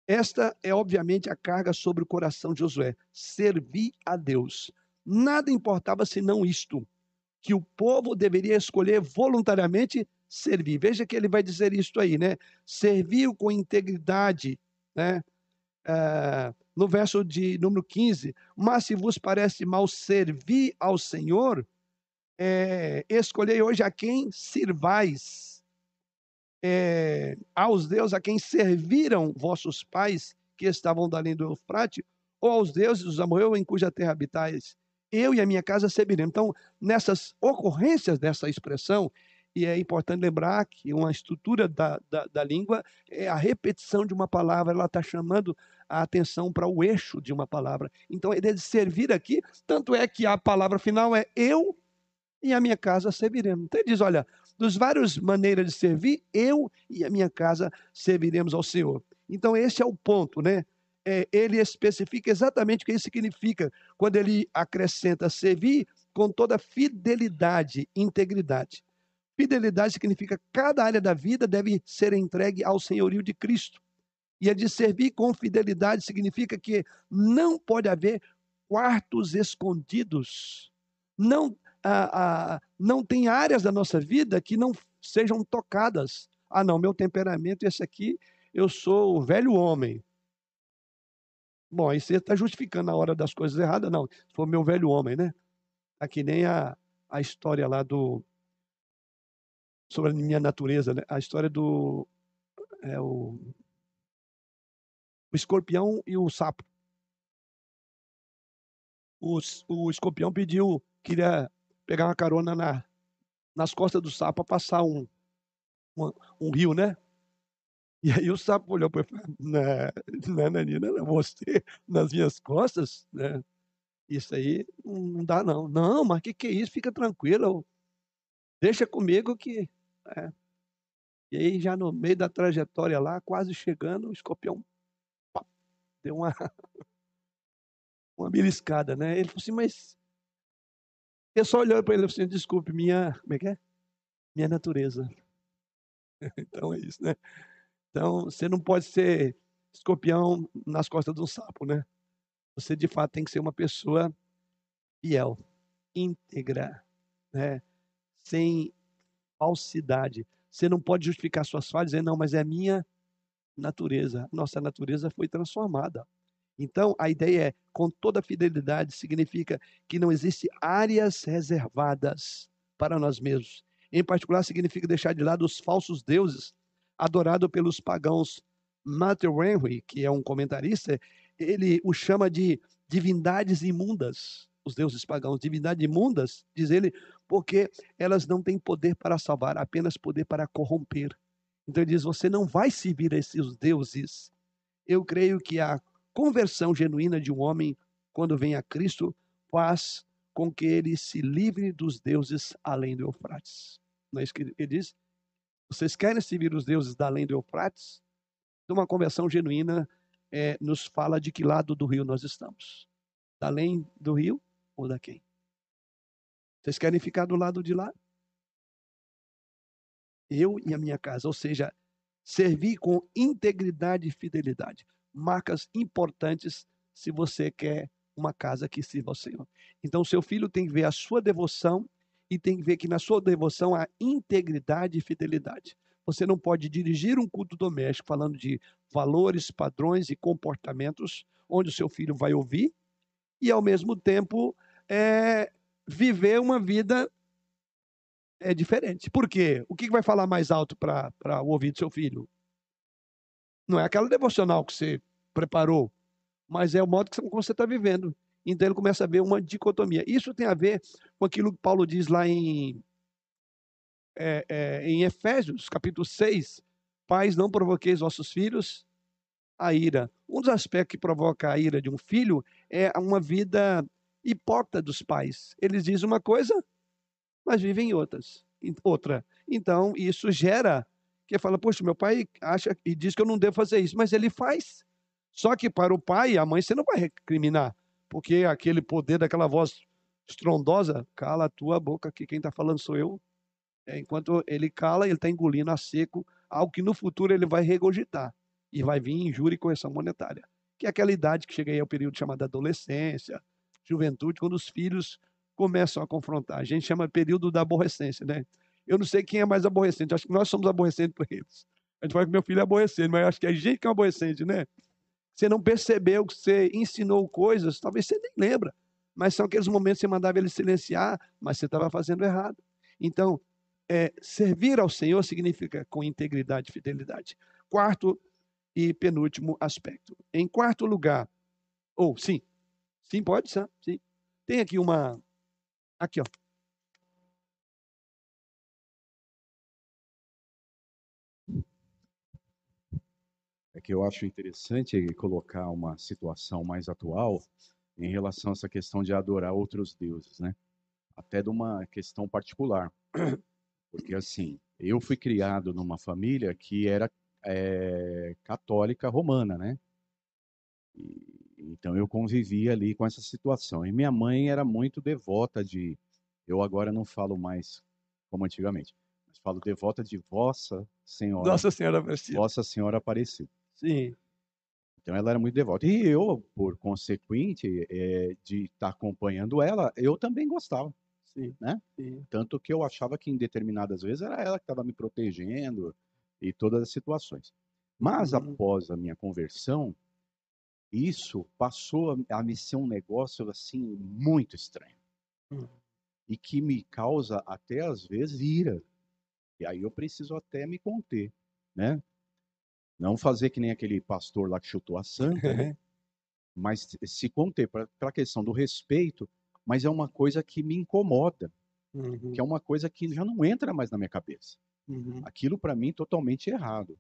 Esta é, obviamente, a carga sobre o coração de Josué: servir a Deus. Nada importava senão isto, que o povo deveria escolher voluntariamente servir. Veja que ele vai dizer isso aí, né? Serviu com integridade, né? É, no verso de número 15, mas se vos parece mal servir ao Senhor, é, escolhei hoje a quem sirvais é, aos deuses a quem serviram vossos pais que estavam da do Eufrate, ou aos deuses dos amorreus em cuja terra habitais, eu e a minha casa serviremos. Então, nessas ocorrências dessa expressão, e é importante lembrar que uma estrutura da, da, da língua é a repetição de uma palavra, ela está chamando a atenção para o eixo de uma palavra. Então, ele de servir aqui, tanto é que a palavra final é eu e a minha casa serviremos. Então, ele diz: olha, dos vários maneiras de servir, eu e a minha casa serviremos ao Senhor. Então, esse é o ponto, né? É, ele especifica exatamente o que isso significa quando ele acrescenta servir com toda fidelidade, integridade. Fidelidade significa cada área da vida deve ser entregue ao senhorio de Cristo. E a de servir com fidelidade significa que não pode haver quartos escondidos. Não, ah, ah, não tem áreas da nossa vida que não sejam tocadas. Ah, não, meu temperamento, esse aqui, eu sou o velho homem. Bom, aí você está justificando a hora das coisas erradas. Não, foi meu velho homem, né? Aqui nem a, a história lá do. Sobre a minha natureza, né? A história do. É, o, o escorpião e o sapo. O, o escorpião pediu, queria pegar uma carona na, nas costas do sapo para passar um, um, um, rio, né? E aí o sapo olhou para falou, não, Nanina, não, você nas minhas costas, né? Isso aí não dá não. Não, mas que, que é isso? Fica tranquilo. Deixa comigo que... É. E aí já no meio da trajetória lá, quase chegando, o escorpião pá, deu uma, uma beliscada, né? Ele falou assim, mas eu só olhou para ele e assim, desculpe, minha, como é que é? Minha natureza. Então é isso, né? Então, você não pode ser escorpião nas costas de um sapo, né? Você, de fato, tem que ser uma pessoa fiel, íntegra, né? sem falsidade. Você não pode justificar suas falhas e dizer, não, mas é a minha natureza. Nossa natureza foi transformada. Então, a ideia é, com toda fidelidade, significa que não existe áreas reservadas para nós mesmos. Em particular, significa deixar de lado os falsos deuses adorados pelos pagãos. Matthew Henry, que é um comentarista, ele o chama de divindades imundas, os deuses pagãos, divindades imundas, diz ele, porque elas não têm poder para salvar, apenas poder para corromper. Então ele diz: você não vai servir a esses deuses. Eu creio que a conversão genuína de um homem, quando vem a Cristo, faz com que ele se livre dos deuses além do Eufrates. Não é isso que ele diz? Vocês querem servir os deuses da além do Eufrates? Então, uma conversão genuína é, nos fala de que lado do rio nós estamos. Da além do rio ou da quem? Vocês querem ficar do lado de lá? Eu e a minha casa, ou seja, servir com integridade e fidelidade marcas importantes se você quer uma casa que sirva ao Senhor. Então, seu filho tem que ver a sua devoção e tem que ver que na sua devoção há integridade e fidelidade. Você não pode dirigir um culto doméstico falando de valores, padrões e comportamentos, onde o seu filho vai ouvir, e ao mesmo tempo é, viver uma vida é, diferente. Por quê? O que vai falar mais alto para o ouvido do seu filho? Não é aquela devocional que você preparou, mas é o modo que você está vivendo. Então ele começa a ver uma dicotomia. Isso tem a ver com aquilo que Paulo diz lá em, é, é, em Efésios, capítulo 6. Pais, não provoqueis vossos filhos a ira. Um dos aspectos que provoca a ira de um filho é uma vida hipócrita dos pais. Eles dizem uma coisa, mas vivem outras, outra. Então, isso gera que fala, poxa, meu pai acha e diz que eu não devo fazer isso, mas ele faz. Só que para o pai e a mãe você não vai recriminar, porque aquele poder daquela voz estrondosa, cala a tua boca, que quem está falando sou eu. É, enquanto ele cala, ele está engolindo a seco algo que no futuro ele vai regurgitar e vai vir em júri e correção monetária, que é aquela idade que chega aí ao período chamado adolescência, juventude, quando os filhos começam a confrontar. A gente chama período da aborrecência, né? Eu não sei quem é mais aborrecente. Acho que nós somos aborrecentes por eles. A gente fala que meu filho é aborrecente, mas acho que é a gente que é aborrecente, né? Você não percebeu que você ensinou coisas, talvez você nem lembra. Mas são aqueles momentos que você mandava ele silenciar, mas você estava fazendo errado. Então, é, servir ao Senhor significa com integridade e fidelidade. Quarto e penúltimo aspecto. Em quarto lugar, ou oh, sim, sim, pode sim. Tem aqui uma, aqui ó, é que eu acho interessante colocar uma situação mais atual em relação a essa questão de adorar outros deuses, né? Até de uma questão particular. Porque assim, eu fui criado numa família que era é, católica romana, né? E, então eu convivia ali com essa situação. E minha mãe era muito devota de, eu agora não falo mais como antigamente, mas falo devota de Vossa Senhora. Nossa Senhora Aparecida. Vossa Senhora Aparecida. Sim. Então ela era muito devota. E eu, por consequente, é, de estar tá acompanhando ela, eu também gostava. Sim. Né? Sim. Tanto que eu achava que em determinadas vezes era ela que estava me protegendo e todas as situações. Mas uhum. após a minha conversão, isso passou a, me ser um negócio assim muito estranho. Uhum. E que me causa até às vezes ira. E aí eu preciso até me conter, né? Não fazer que nem aquele pastor lá que chutou a santa, né? mas se conter para a questão do respeito, mas é uma coisa que me incomoda, uhum. que é uma coisa que já não entra mais na minha cabeça. Uhum. Aquilo para mim totalmente errado.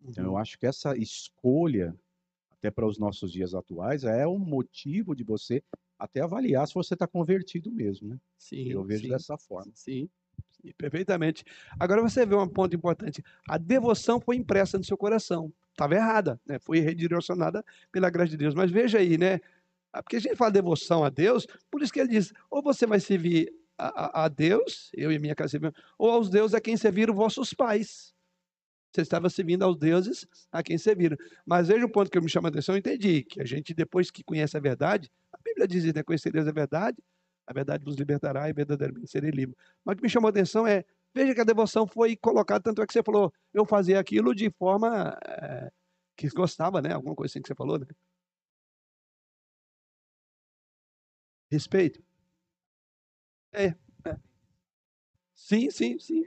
Uhum. Então eu acho que essa escolha até para os nossos dias atuais é um motivo de você até avaliar se você está convertido mesmo, né? Sim, eu vejo sim, dessa forma. Sim, sim, perfeitamente. Agora você vê um ponto importante: a devoção foi impressa no seu coração. Estava errada, né? Foi redirecionada pela graça de Deus. Mas veja aí, né? Ah, porque a gente fala devoção a Deus, por isso que ele diz: ou você vai servir a, a, a Deus, eu e minha casa, ou aos deuses a quem serviram vossos pais. Você estava servindo aos deuses a quem serviram. Mas veja o ponto que me chama a atenção, eu entendi que a gente, depois que conhece a verdade, a Bíblia diz, né, conhecereis a verdade, a verdade vos libertará e verdadeiramente serei livre. Mas o que me chamou a atenção é, veja que a devoção foi colocada, tanto é que você falou, eu fazia aquilo de forma é, que gostava, né? Alguma coisa assim que você falou, né? Respeito. É, é. Sim, sim, sim.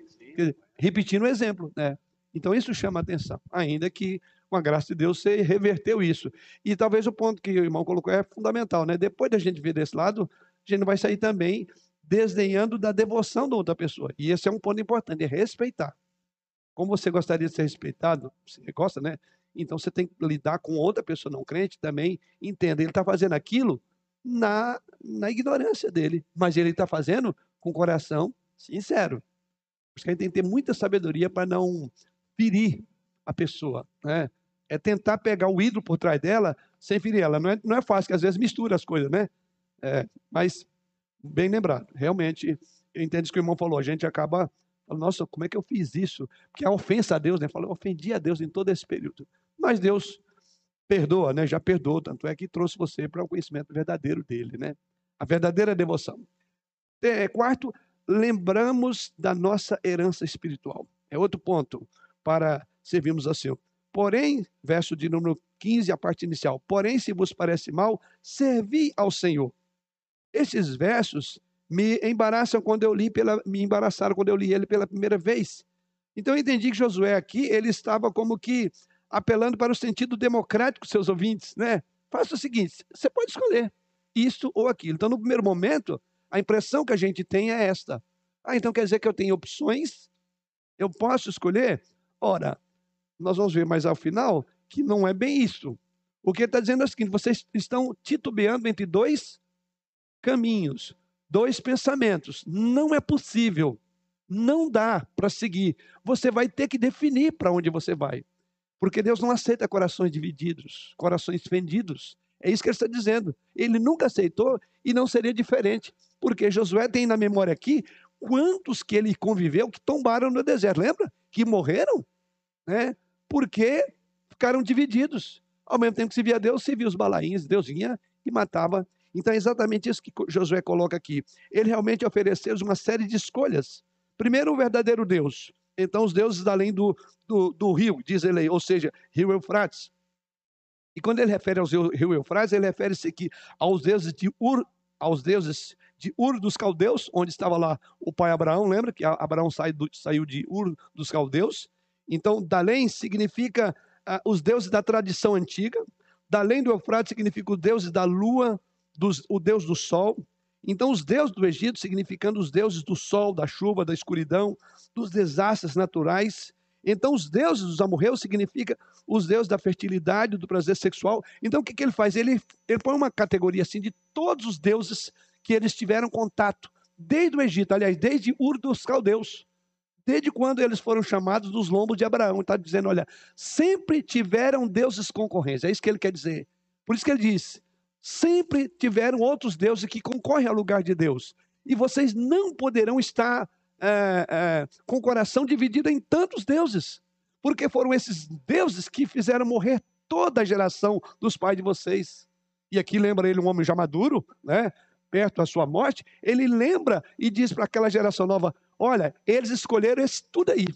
repetindo o exemplo, né? Então isso chama atenção, ainda que com a graça de Deus você reverteu isso. E talvez o ponto que o irmão colocou é fundamental, né? Depois da gente ver desse lado, a gente não vai sair também desdenhando da devoção da outra pessoa. E esse é um ponto importante, é respeitar. Como você gostaria de ser respeitado, você gosta, né? Então você tem que lidar com outra pessoa não crente também, entenda, ele está fazendo aquilo na, na ignorância dele, mas ele está fazendo com o coração sincero. Por isso que a gente tem que ter muita sabedoria para não ferir a pessoa. Né? É tentar pegar o ídolo por trás dela sem ferir ela. Não é, não é fácil, que às vezes mistura as coisas, né? É, mas, bem lembrado, realmente, eu entendo isso que o irmão falou, a gente acaba falando, nossa, como é que eu fiz isso? Porque a ofensa a Deus, né? Falou, eu ofendi a Deus em todo esse período. Mas Deus perdoa, né? Já perdoou, tanto é que trouxe você para o conhecimento verdadeiro dele, né? A verdadeira devoção. Quarto, lembramos da nossa herança espiritual. É outro ponto para servirmos Senhor. Porém, verso de número 15, a parte inicial. Porém, se vos parece mal, servi ao Senhor. Esses versos me embaraçam quando eu li pela, me embaraçaram quando eu li ele pela primeira vez. Então eu entendi que Josué aqui, ele estava como que apelando para o sentido democrático seus ouvintes, né? Faça o seguinte, você pode escolher isso ou aquilo. Então, no primeiro momento, a impressão que a gente tem é esta. Ah, então quer dizer que eu tenho opções? Eu posso escolher? Ora, nós vamos ver mais ao final que não é bem isso. O que ele está dizendo é o seguinte: vocês estão titubeando entre dois caminhos, dois pensamentos. Não é possível, não dá para seguir. Você vai ter que definir para onde você vai. Porque Deus não aceita corações divididos, corações fendidos. É isso que ele está dizendo. Ele nunca aceitou e não seria diferente. Porque Josué tem na memória aqui quantos que ele conviveu que tombaram no deserto. Lembra? Que morreram né? Porque ficaram divididos. Ao mesmo tempo que se via Deus, se via os balaíns, Deus vinha e matava. Então é exatamente isso que Josué coloca aqui. Ele realmente ofereceu uma série de escolhas. Primeiro, o verdadeiro Deus. Então, os deuses além do, do, do rio, diz ele aí, ou seja, rio Eufrates. E quando ele refere ao rio Eufrates, ele refere-se aqui aos deuses de Ur, aos deuses de Ur dos caldeus, onde estava lá o pai Abraão, lembra que Abraão saiu, saiu de Ur dos caldeus, então, Dalém significa ah, os deuses da tradição antiga. Dalém do Eufrates significa os deuses da lua, dos, o deus do sol. Então, os deuses do Egito significando os deuses do sol, da chuva, da escuridão, dos desastres naturais. Então, os deuses dos amorreus significa os deuses da fertilidade, do prazer sexual. Então, o que, que ele faz? Ele, ele põe uma categoria assim de todos os deuses que eles tiveram contato, desde o Egito, aliás, desde Ur dos caldeus Desde quando eles foram chamados dos lombos de Abraão. Está dizendo, olha, sempre tiveram deuses concorrentes. É isso que ele quer dizer. Por isso que ele diz: sempre tiveram outros deuses que concorrem ao lugar de Deus. E vocês não poderão estar é, é, com o coração dividido em tantos deuses. Porque foram esses deuses que fizeram morrer toda a geração dos pais de vocês. E aqui lembra ele um homem já maduro, né? perto da sua morte, ele lembra e diz para aquela geração nova: Olha, eles escolheram esse tudo aí.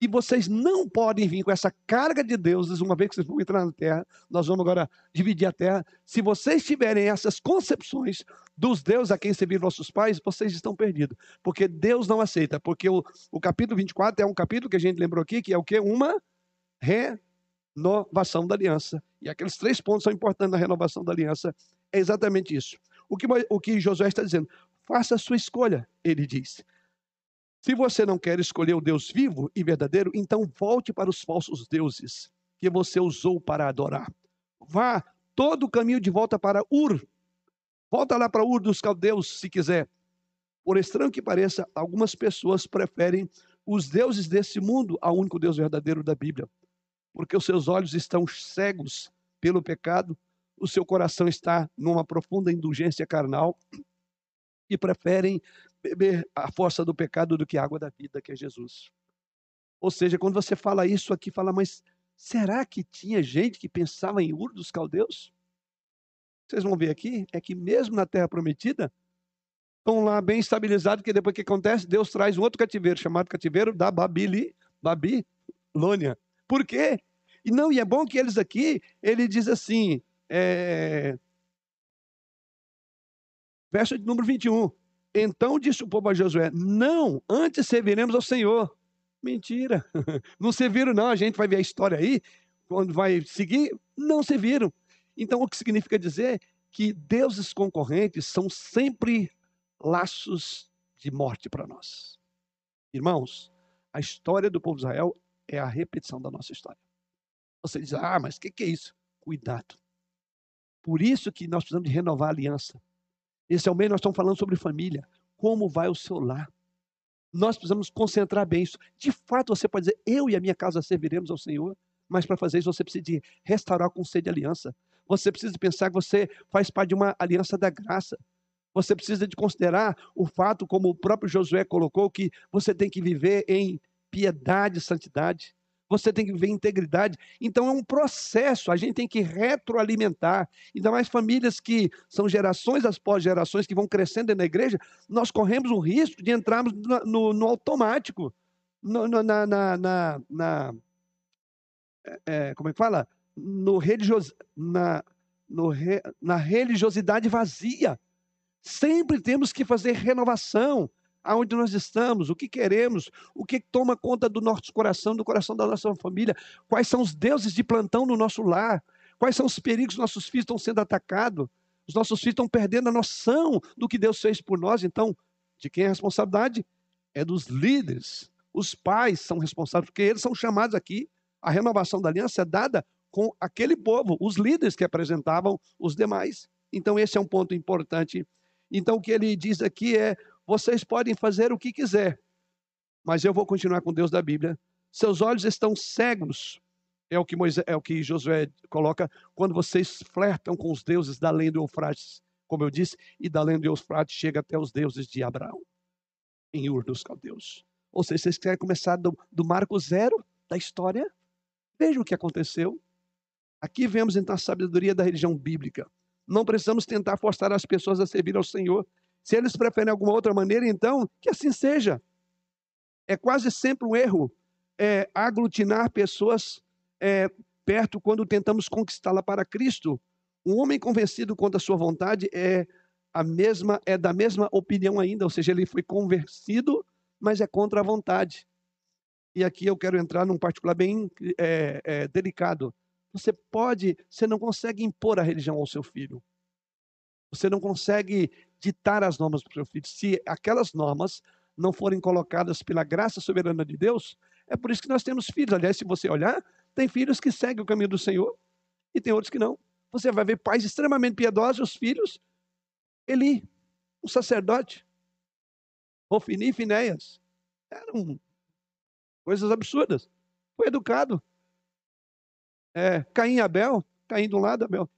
E vocês não podem vir com essa carga de deuses, uma vez que vocês vão entrar na terra, nós vamos agora dividir a terra. Se vocês tiverem essas concepções dos deuses a quem serviram nossos pais, vocês estão perdidos. Porque Deus não aceita. Porque o, o capítulo 24 é um capítulo que a gente lembrou aqui, que é o que? Uma renovação da aliança. E aqueles três pontos são importantes na renovação da aliança. É exatamente isso. O que, o que Josué está dizendo? Faça a sua escolha, ele diz. Se você não quer escolher o Deus vivo e verdadeiro, então volte para os falsos deuses que você usou para adorar. Vá todo o caminho de volta para Ur. Volta lá para Ur dos caldeus, se quiser. Por estranho que pareça, algumas pessoas preferem os deuses desse mundo ao único Deus verdadeiro da Bíblia, porque os seus olhos estão cegos pelo pecado o seu coração está numa profunda indulgência carnal e preferem beber a força do pecado do que a água da vida, que é Jesus. Ou seja, quando você fala isso aqui, fala, mas será que tinha gente que pensava em Ur dos caldeus? Vocês vão ver aqui, é que mesmo na terra prometida, estão lá bem estabilizados, que depois que acontece? Deus traz um outro cativeiro, chamado cativeiro da Babili, Babilônia. Por quê? E não, e é bom que eles aqui, ele diz assim, é... Verso de número 21. Então disse o povo a Josué: Não, antes serviremos ao Senhor. Mentira. Não serviram, não. A gente vai ver a história aí, quando vai seguir, não serviram. Então, o que significa dizer que deuses concorrentes são sempre laços de morte para nós. Irmãos, a história do povo de Israel é a repetição da nossa história. Você diz, ah, mas o que, que é isso? Cuidado. Por isso que nós precisamos de renovar a aliança. Esse é o meio, nós estamos falando sobre família. Como vai o seu lar? Nós precisamos concentrar bem isso. De fato, você pode dizer, eu e a minha casa serviremos ao Senhor, mas para fazer isso você precisa de restaurar o conceito de aliança. Você precisa pensar que você faz parte de uma aliança da graça. Você precisa de considerar o fato, como o próprio Josué colocou, que você tem que viver em piedade e santidade você tem que viver integridade. Então é um processo, a gente tem que retroalimentar. Ainda mais famílias que são gerações após gerações que vão crescendo na igreja, nós corremos o risco de entrarmos no, no, no automático, no, na, na, na, na é, é, como é que fala? No religios, na, no re, na religiosidade vazia. Sempre temos que fazer renovação, aonde nós estamos, o que queremos, o que toma conta do nosso coração, do coração da nossa família, quais são os deuses de plantão no nosso lar, quais são os perigos que nossos filhos estão sendo atacados, os nossos filhos estão perdendo a noção do que Deus fez por nós, então, de quem é a responsabilidade? É dos líderes. Os pais são responsáveis, porque eles são chamados aqui. A renovação da aliança é dada com aquele povo, os líderes que apresentavam os demais. Então, esse é um ponto importante. Então, o que ele diz aqui é: vocês podem fazer o que quiser, mas eu vou continuar com Deus da Bíblia. Seus olhos estão cegos, é o que, Moisés, é o que Josué coloca, quando vocês flertam com os deuses da além do Eufrates, como eu disse, e da além do Eufrates chega até os deuses de Abraão, em Ur dos Caldeus. Ou seja, vocês querem começar do, do marco zero da história? Vejam o que aconteceu. Aqui vemos então a sabedoria da religião bíblica. Não precisamos tentar forçar as pessoas a servir ao Senhor. Se eles preferem alguma outra maneira, então, que assim seja. É quase sempre um erro é, aglutinar pessoas é, perto quando tentamos conquistá-la para Cristo. Um homem convencido contra a sua vontade é a mesma é da mesma opinião ainda, ou seja, ele foi convencido, mas é contra a vontade. E aqui eu quero entrar num particular bem é, é, delicado. Você pode, você não consegue impor a religião ao seu filho. Você não consegue ditar as normas para o seu filho. Se aquelas normas não forem colocadas pela graça soberana de Deus, é por isso que nós temos filhos. Aliás, se você olhar, tem filhos que seguem o caminho do Senhor e tem outros que não. Você vai ver pais extremamente piedosos, os filhos. Eli, um sacerdote. Ofini e Finéias. Eram Coisas absurdas. Foi educado. É, Caim e Abel, Caim de um lado, Abel.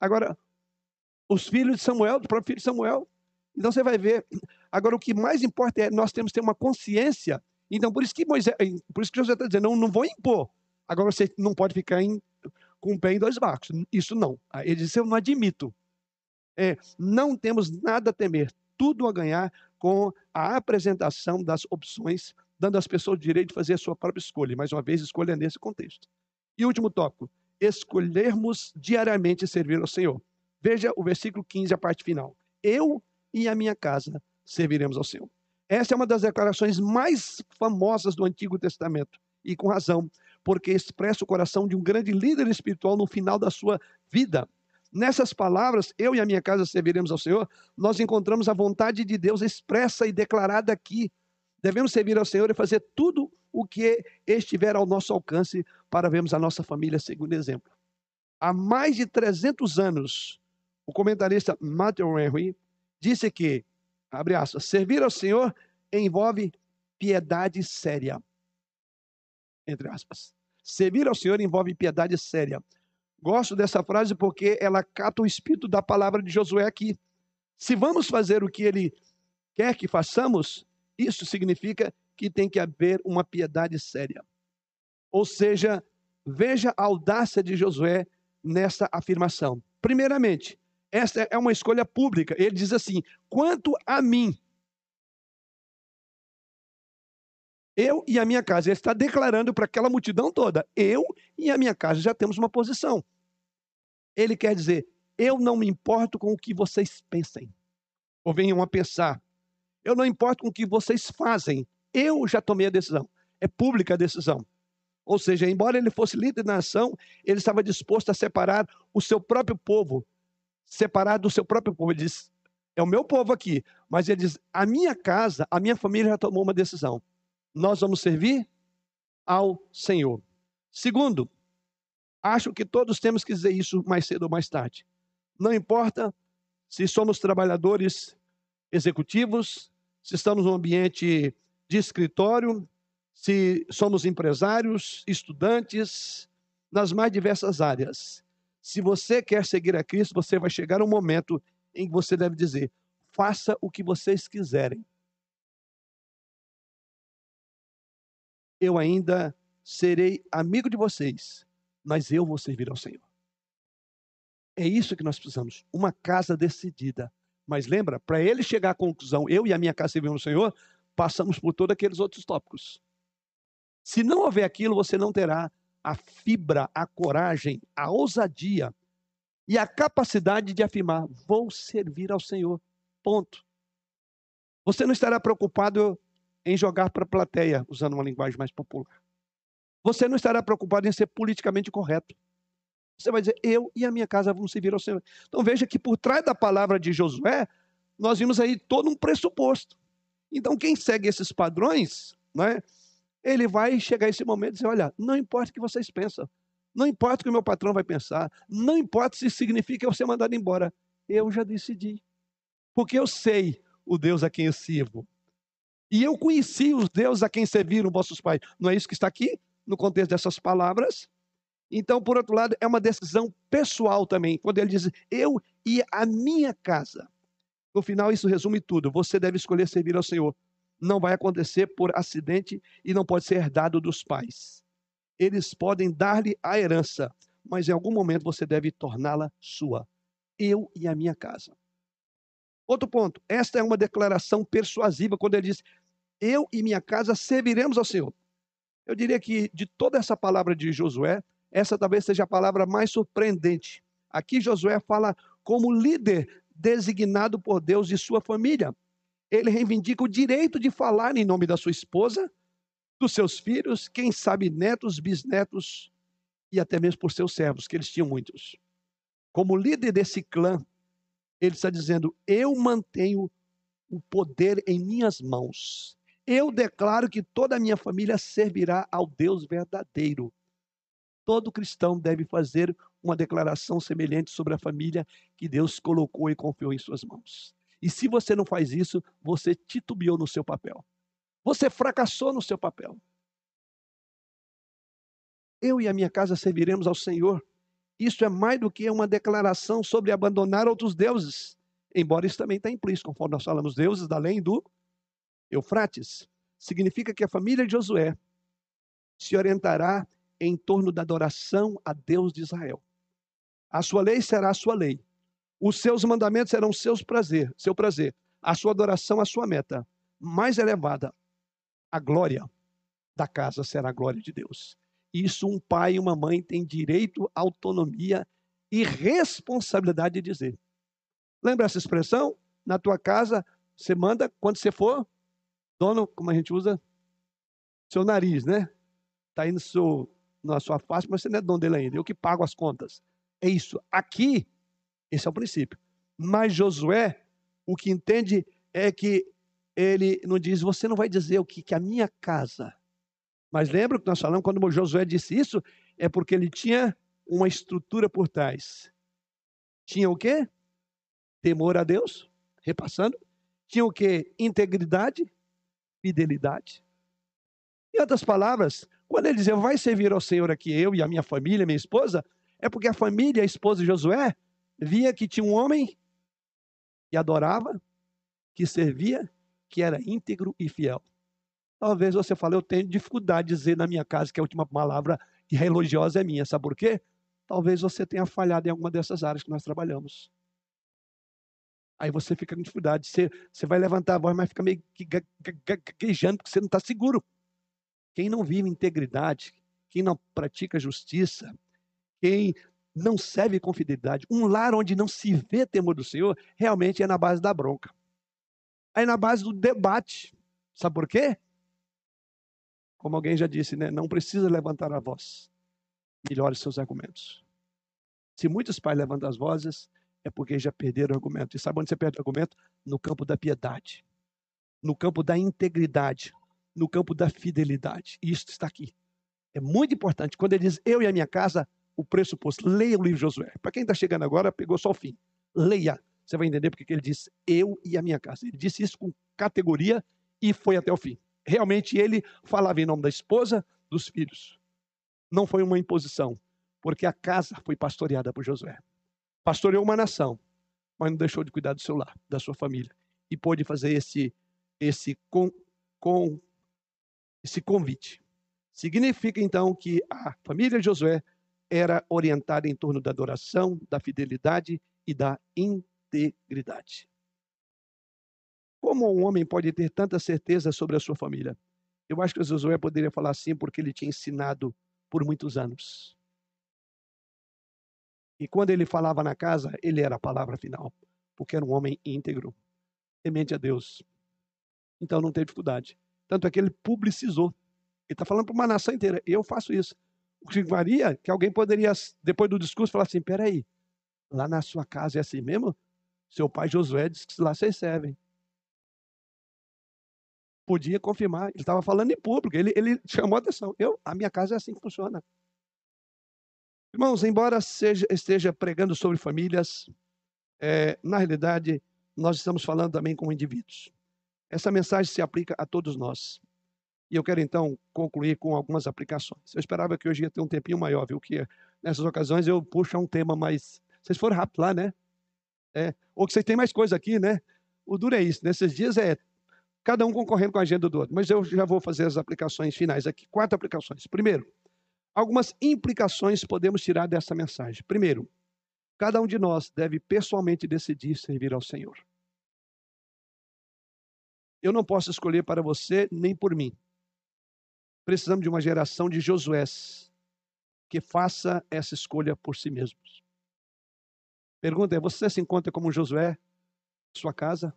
Agora, os filhos de Samuel, do próprio filho de Samuel. Então você vai ver. Agora, o que mais importa é nós temos que ter uma consciência. Então, por isso que Moisés, por isso que José está dizendo, não, não vou impor. Agora você não pode ficar em, com o pé em dois barcos. Isso não. Ele disse, eu não admito. É, não temos nada a temer, tudo a ganhar com a apresentação das opções, dando às pessoas o direito de fazer a sua própria escolha. Mais uma vez, escolha nesse contexto. E último tópico: escolhermos diariamente servir ao Senhor. Veja o versículo 15, a parte final. Eu e a minha casa serviremos ao Senhor. Essa é uma das declarações mais famosas do Antigo Testamento, e com razão, porque expressa o coração de um grande líder espiritual no final da sua vida. Nessas palavras, eu e a minha casa serviremos ao Senhor, nós encontramos a vontade de Deus expressa e declarada aqui. Devemos servir ao Senhor e fazer tudo o que estiver ao nosso alcance para vermos a nossa família segundo exemplo. Há mais de 300 anos, o comentarista Matthew Henry disse que, abre aspas, servir ao Senhor envolve piedade séria. Entre aspas. Servir ao Senhor envolve piedade séria. Gosto dessa frase porque ela cata o espírito da palavra de Josué aqui. Se vamos fazer o que ele quer que façamos, isso significa que tem que haver uma piedade séria. Ou seja, veja a audácia de Josué nessa afirmação. Primeiramente, esta é uma escolha pública. Ele diz assim: quanto a mim, eu e a minha casa. Ele está declarando para aquela multidão toda: eu e a minha casa já temos uma posição. Ele quer dizer: eu não me importo com o que vocês pensem, ou venham a pensar. Eu não importo com o que vocês fazem. Eu já tomei a decisão. É pública a decisão. Ou seja, embora ele fosse líder da nação, ele estava disposto a separar o seu próprio povo, separar do seu próprio povo. Ele diz: é o meu povo aqui. Mas ele diz: a minha casa, a minha família já tomou uma decisão. Nós vamos servir ao Senhor. Segundo, Acho que todos temos que dizer isso mais cedo ou mais tarde. Não importa se somos trabalhadores executivos, se estamos no ambiente de escritório, se somos empresários, estudantes, nas mais diversas áreas. Se você quer seguir a Cristo, você vai chegar um momento em que você deve dizer: faça o que vocês quiserem. Eu ainda serei amigo de vocês mas eu vou servir ao Senhor. É isso que nós precisamos, uma casa decidida. Mas lembra, para ele chegar à conclusão, eu e a minha casa servimos ao Senhor, passamos por todos aqueles outros tópicos. Se não houver aquilo, você não terá a fibra, a coragem, a ousadia e a capacidade de afirmar: vou servir ao Senhor. Ponto. Você não estará preocupado em jogar para a plateia, usando uma linguagem mais popular. Você não estará preocupado em ser politicamente correto. Você vai dizer, eu e a minha casa vamos servir ao Senhor. Então veja que por trás da palavra de Josué, nós vimos aí todo um pressuposto. Então quem segue esses padrões, né, ele vai chegar esse momento e dizer, olha, não importa o que vocês pensam, não importa o que o meu patrão vai pensar, não importa se significa eu ser mandado embora, eu já decidi. Porque eu sei o Deus a quem eu sirvo. E eu conheci os deuses a quem serviram vossos pais. Não é isso que está aqui? no contexto dessas palavras. Então, por outro lado, é uma decisão pessoal também, quando ele diz eu e a minha casa. No final, isso resume tudo. Você deve escolher servir ao Senhor. Não vai acontecer por acidente e não pode ser herdado dos pais. Eles podem dar-lhe a herança, mas em algum momento você deve torná-la sua. Eu e a minha casa. Outro ponto, esta é uma declaração persuasiva quando ele diz: Eu e minha casa serviremos ao Senhor. Eu diria que de toda essa palavra de Josué, essa talvez seja a palavra mais surpreendente. Aqui Josué fala como líder designado por Deus de sua família. Ele reivindica o direito de falar em nome da sua esposa, dos seus filhos, quem sabe netos, bisnetos e até mesmo por seus servos, que eles tinham muitos. Como líder desse clã, ele está dizendo: Eu mantenho o poder em minhas mãos. Eu declaro que toda a minha família servirá ao Deus verdadeiro. Todo cristão deve fazer uma declaração semelhante sobre a família que Deus colocou e confiou em suas mãos. E se você não faz isso, você titubeou no seu papel. Você fracassou no seu papel. Eu e a minha casa serviremos ao Senhor. Isso é mais do que uma declaração sobre abandonar outros deuses, embora isso também está implícito, conforme nós falamos, deuses da além do Eufrates. Significa que a família de Josué se orientará em torno da adoração a Deus de Israel. A sua lei será a sua lei. Os seus mandamentos serão seus prazer, seu prazer. A sua adoração a sua meta mais elevada. A glória da casa será a glória de Deus. Isso um pai e uma mãe têm direito, autonomia e responsabilidade de dizer. Lembra essa expressão? Na tua casa, você manda quando você for dono, como a gente usa, seu nariz, né? Está aí no seu, na sua face, mas você não é dono dele ainda. Eu que pago as contas. É isso. Aqui, esse é o princípio. Mas Josué, o que entende é que ele não diz, você não vai dizer o que, que a minha casa. Mas lembra que nós falamos, quando Josué disse isso, é porque ele tinha uma estrutura por trás. Tinha o quê? Temor a Deus, repassando. Tinha o quê? Integridade, fidelidade. Em outras palavras, quando ele dizia, vai servir ao Senhor aqui, eu e a minha família, minha esposa, é porque a família, a esposa de Josué, via que tinha um homem que adorava, que servia que era íntegro e fiel. Talvez você fale, eu tenho dificuldade de dizer na minha casa que a última palavra religiosa é minha. Sabe por quê? Talvez você tenha falhado em alguma dessas áreas que nós trabalhamos. Aí você fica com dificuldade. Você, você vai levantar a voz, mas fica meio gaguejando, porque você não está seguro. Quem não vive integridade, quem não pratica justiça, quem não serve com fidelidade, um lar onde não se vê temor do Senhor, realmente é na base da bronca. Aí na base do debate. Sabe por quê? Como alguém já disse, né? não precisa levantar a voz. Melhore seus argumentos. Se muitos pais levantam as vozes, é porque já perderam o argumento. E sabe onde você perde o argumento? No campo da piedade, no campo da integridade, no campo da fidelidade. E isso está aqui. É muito importante. Quando ele diz eu e a minha casa, o pressuposto. Leia o livro de Josué. Para quem está chegando agora, pegou só o fim. Leia você vai entender porque ele disse eu e a minha casa. Ele disse isso com categoria e foi até o fim. Realmente ele falava em nome da esposa, dos filhos. Não foi uma imposição, porque a casa foi pastoreada por Josué. Pastoreou uma nação, mas não deixou de cuidar do seu lar, da sua família. E pôde fazer esse, esse, com, com, esse convite. Significa então que a família de Josué era orientada em torno da adoração, da fidelidade e da integridade. Como um homem pode ter tanta certeza sobre a sua família? Eu acho que Josué poderia falar assim porque ele tinha ensinado por muitos anos. E quando ele falava na casa, ele era a palavra final, porque era um homem íntegro, temente a Deus. Então não teve dificuldade. Tanto é que ele publicizou. Ele está falando para uma nação inteira. Eu faço isso. Que varia que alguém poderia, depois do discurso, falar assim: peraí, lá na sua casa é assim mesmo? Seu pai Josué disse que lá vocês servem. Podia confirmar, ele estava falando em público, ele, ele chamou a atenção. Eu, a minha casa é assim que funciona. Irmãos, embora seja, esteja pregando sobre famílias, é, na realidade, nós estamos falando também com indivíduos. Essa mensagem se aplica a todos nós. E eu quero então concluir com algumas aplicações. Eu esperava que hoje ia ter um tempinho maior, viu? Que nessas ocasiões eu puxo um tema mais. Vocês foram rápido lá, né? É, ou que vocês têm mais coisa aqui, né? O duro é isso. Nesses dias é cada um concorrendo com a agenda do outro. Mas eu já vou fazer as aplicações finais aqui. Quatro aplicações. Primeiro, algumas implicações podemos tirar dessa mensagem. Primeiro, cada um de nós deve pessoalmente decidir servir ao Senhor. Eu não posso escolher para você nem por mim. Precisamos de uma geração de Josués que faça essa escolha por si mesmos. Pergunta é: você se encontra como Josué, sua casa?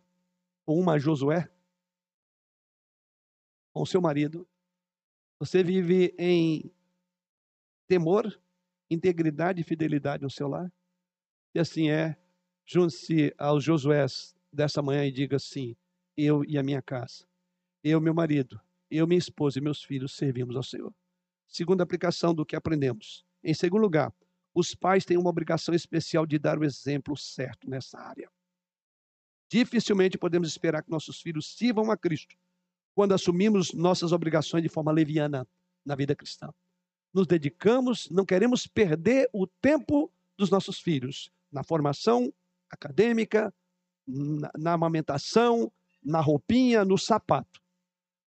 Ou uma Josué? Com seu marido? Você vive em temor, integridade e fidelidade no seu lar? E assim é, junte-se aos Josués dessa manhã e diga assim: eu e a minha casa, eu, meu marido, eu, minha esposa e meus filhos servimos ao Senhor. Segunda aplicação do que aprendemos. Em segundo lugar, os pais têm uma obrigação especial de dar o exemplo certo nessa área. Dificilmente podemos esperar que nossos filhos sirvam a Cristo quando assumimos nossas obrigações de forma leviana na vida cristã. nos dedicamos, não queremos perder o tempo dos nossos filhos na formação acadêmica, na, na amamentação, na roupinha, no sapato.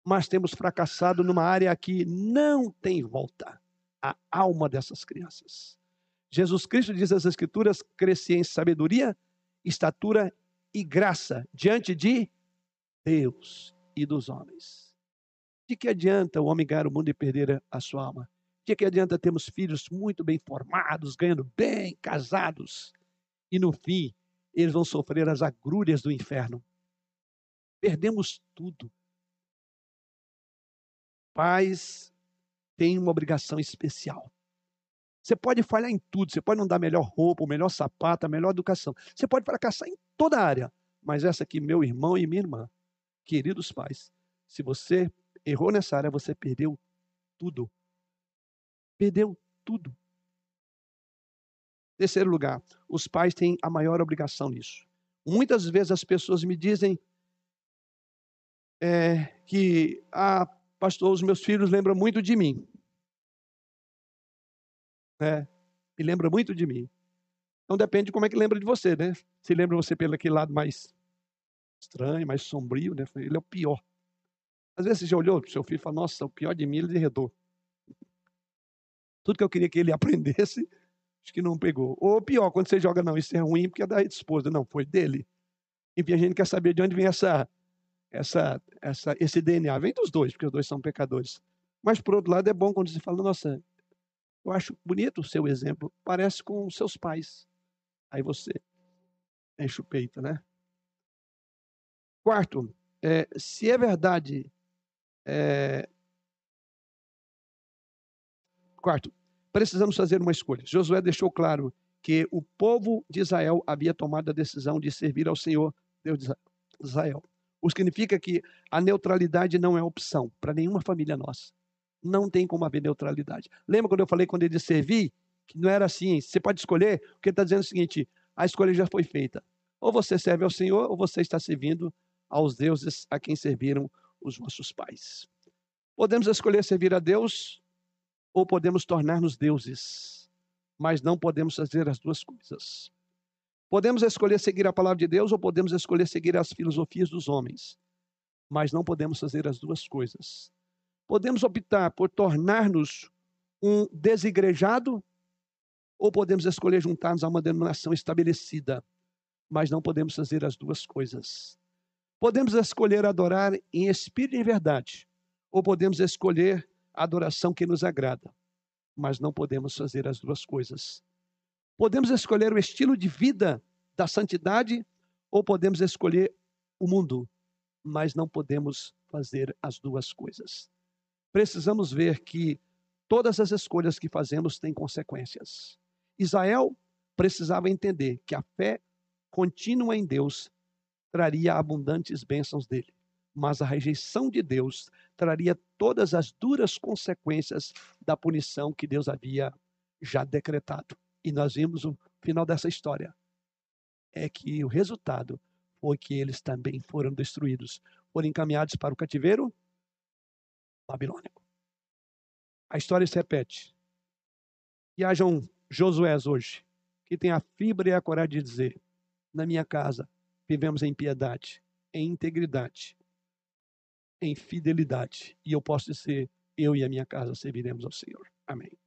Mas temos fracassado numa área que não tem volta a alma dessas crianças. Jesus Cristo diz nas Escrituras: crescia em sabedoria, estatura e graça diante de Deus e dos homens. De que adianta o homem ganhar o mundo e perder a sua alma? De que adianta termos filhos muito bem formados, ganhando bem, casados, e no fim eles vão sofrer as agrúrias do inferno? Perdemos tudo. Pais têm uma obrigação especial. Você pode falhar em tudo, você pode não dar melhor roupa, o melhor sapato, a melhor educação. Você pode fracassar em toda a área. Mas essa aqui, meu irmão e minha irmã, queridos pais, se você errou nessa área, você perdeu tudo. Perdeu tudo. Terceiro lugar, os pais têm a maior obrigação nisso. Muitas vezes as pessoas me dizem é, que, ah, pastor, os meus filhos lembram muito de mim. É, me lembra muito de mim. Então depende de como é que lembra de você, né? Se lembra você pelo aquele lado mais estranho, mais sombrio, né? Ele é o pior. Às vezes você já olhou para o seu filho e falou, nossa, o pior de mim ele derredou. Tudo que eu queria que ele aprendesse, acho que não pegou. Ou pior, quando você joga, não, isso é ruim porque é da esposa. Não, foi dele. Enfim, a gente quer saber de onde vem essa, essa, essa, esse DNA. Vem dos dois, porque os dois são pecadores. Mas, por outro lado, é bom quando você fala, nossa, eu acho bonito o seu exemplo, parece com os seus pais. Aí você enche o peito, né? Quarto, é, se é verdade. É... Quarto, precisamos fazer uma escolha. Josué deixou claro que o povo de Israel havia tomado a decisão de servir ao Senhor, Deus de Israel. O que significa que a neutralidade não é opção para nenhuma família nossa. Não tem como haver neutralidade. Lembra quando eu falei quando ele disse servir? Que não era assim. Você pode escolher, porque ele está dizendo o seguinte: a escolha já foi feita. Ou você serve ao Senhor, ou você está servindo aos deuses a quem serviram os nossos pais. Podemos escolher servir a Deus ou podemos tornar-nos deuses, mas não podemos fazer as duas coisas. Podemos escolher seguir a palavra de Deus ou podemos escolher seguir as filosofias dos homens, mas não podemos fazer as duas coisas. Podemos optar por tornar-nos um desigrejado ou podemos escolher juntar-nos a uma denominação estabelecida, mas não podemos fazer as duas coisas. Podemos escolher adorar em espírito e em verdade, ou podemos escolher a adoração que nos agrada, mas não podemos fazer as duas coisas. Podemos escolher o estilo de vida da santidade, ou podemos escolher o mundo, mas não podemos fazer as duas coisas. Precisamos ver que todas as escolhas que fazemos têm consequências. Israel precisava entender que a fé contínua em Deus traria abundantes bênçãos dele. Mas a rejeição de Deus traria todas as duras consequências da punição que Deus havia já decretado. E nós vimos o final dessa história. É que o resultado foi que eles também foram destruídos, foram encaminhados para o cativeiro babilônico. A história se repete. E hajam Josués hoje, que tem a fibra e a coragem de dizer: na minha casa vivemos em piedade, em integridade, em fidelidade. E eu posso dizer: eu e a minha casa serviremos ao Senhor. Amém.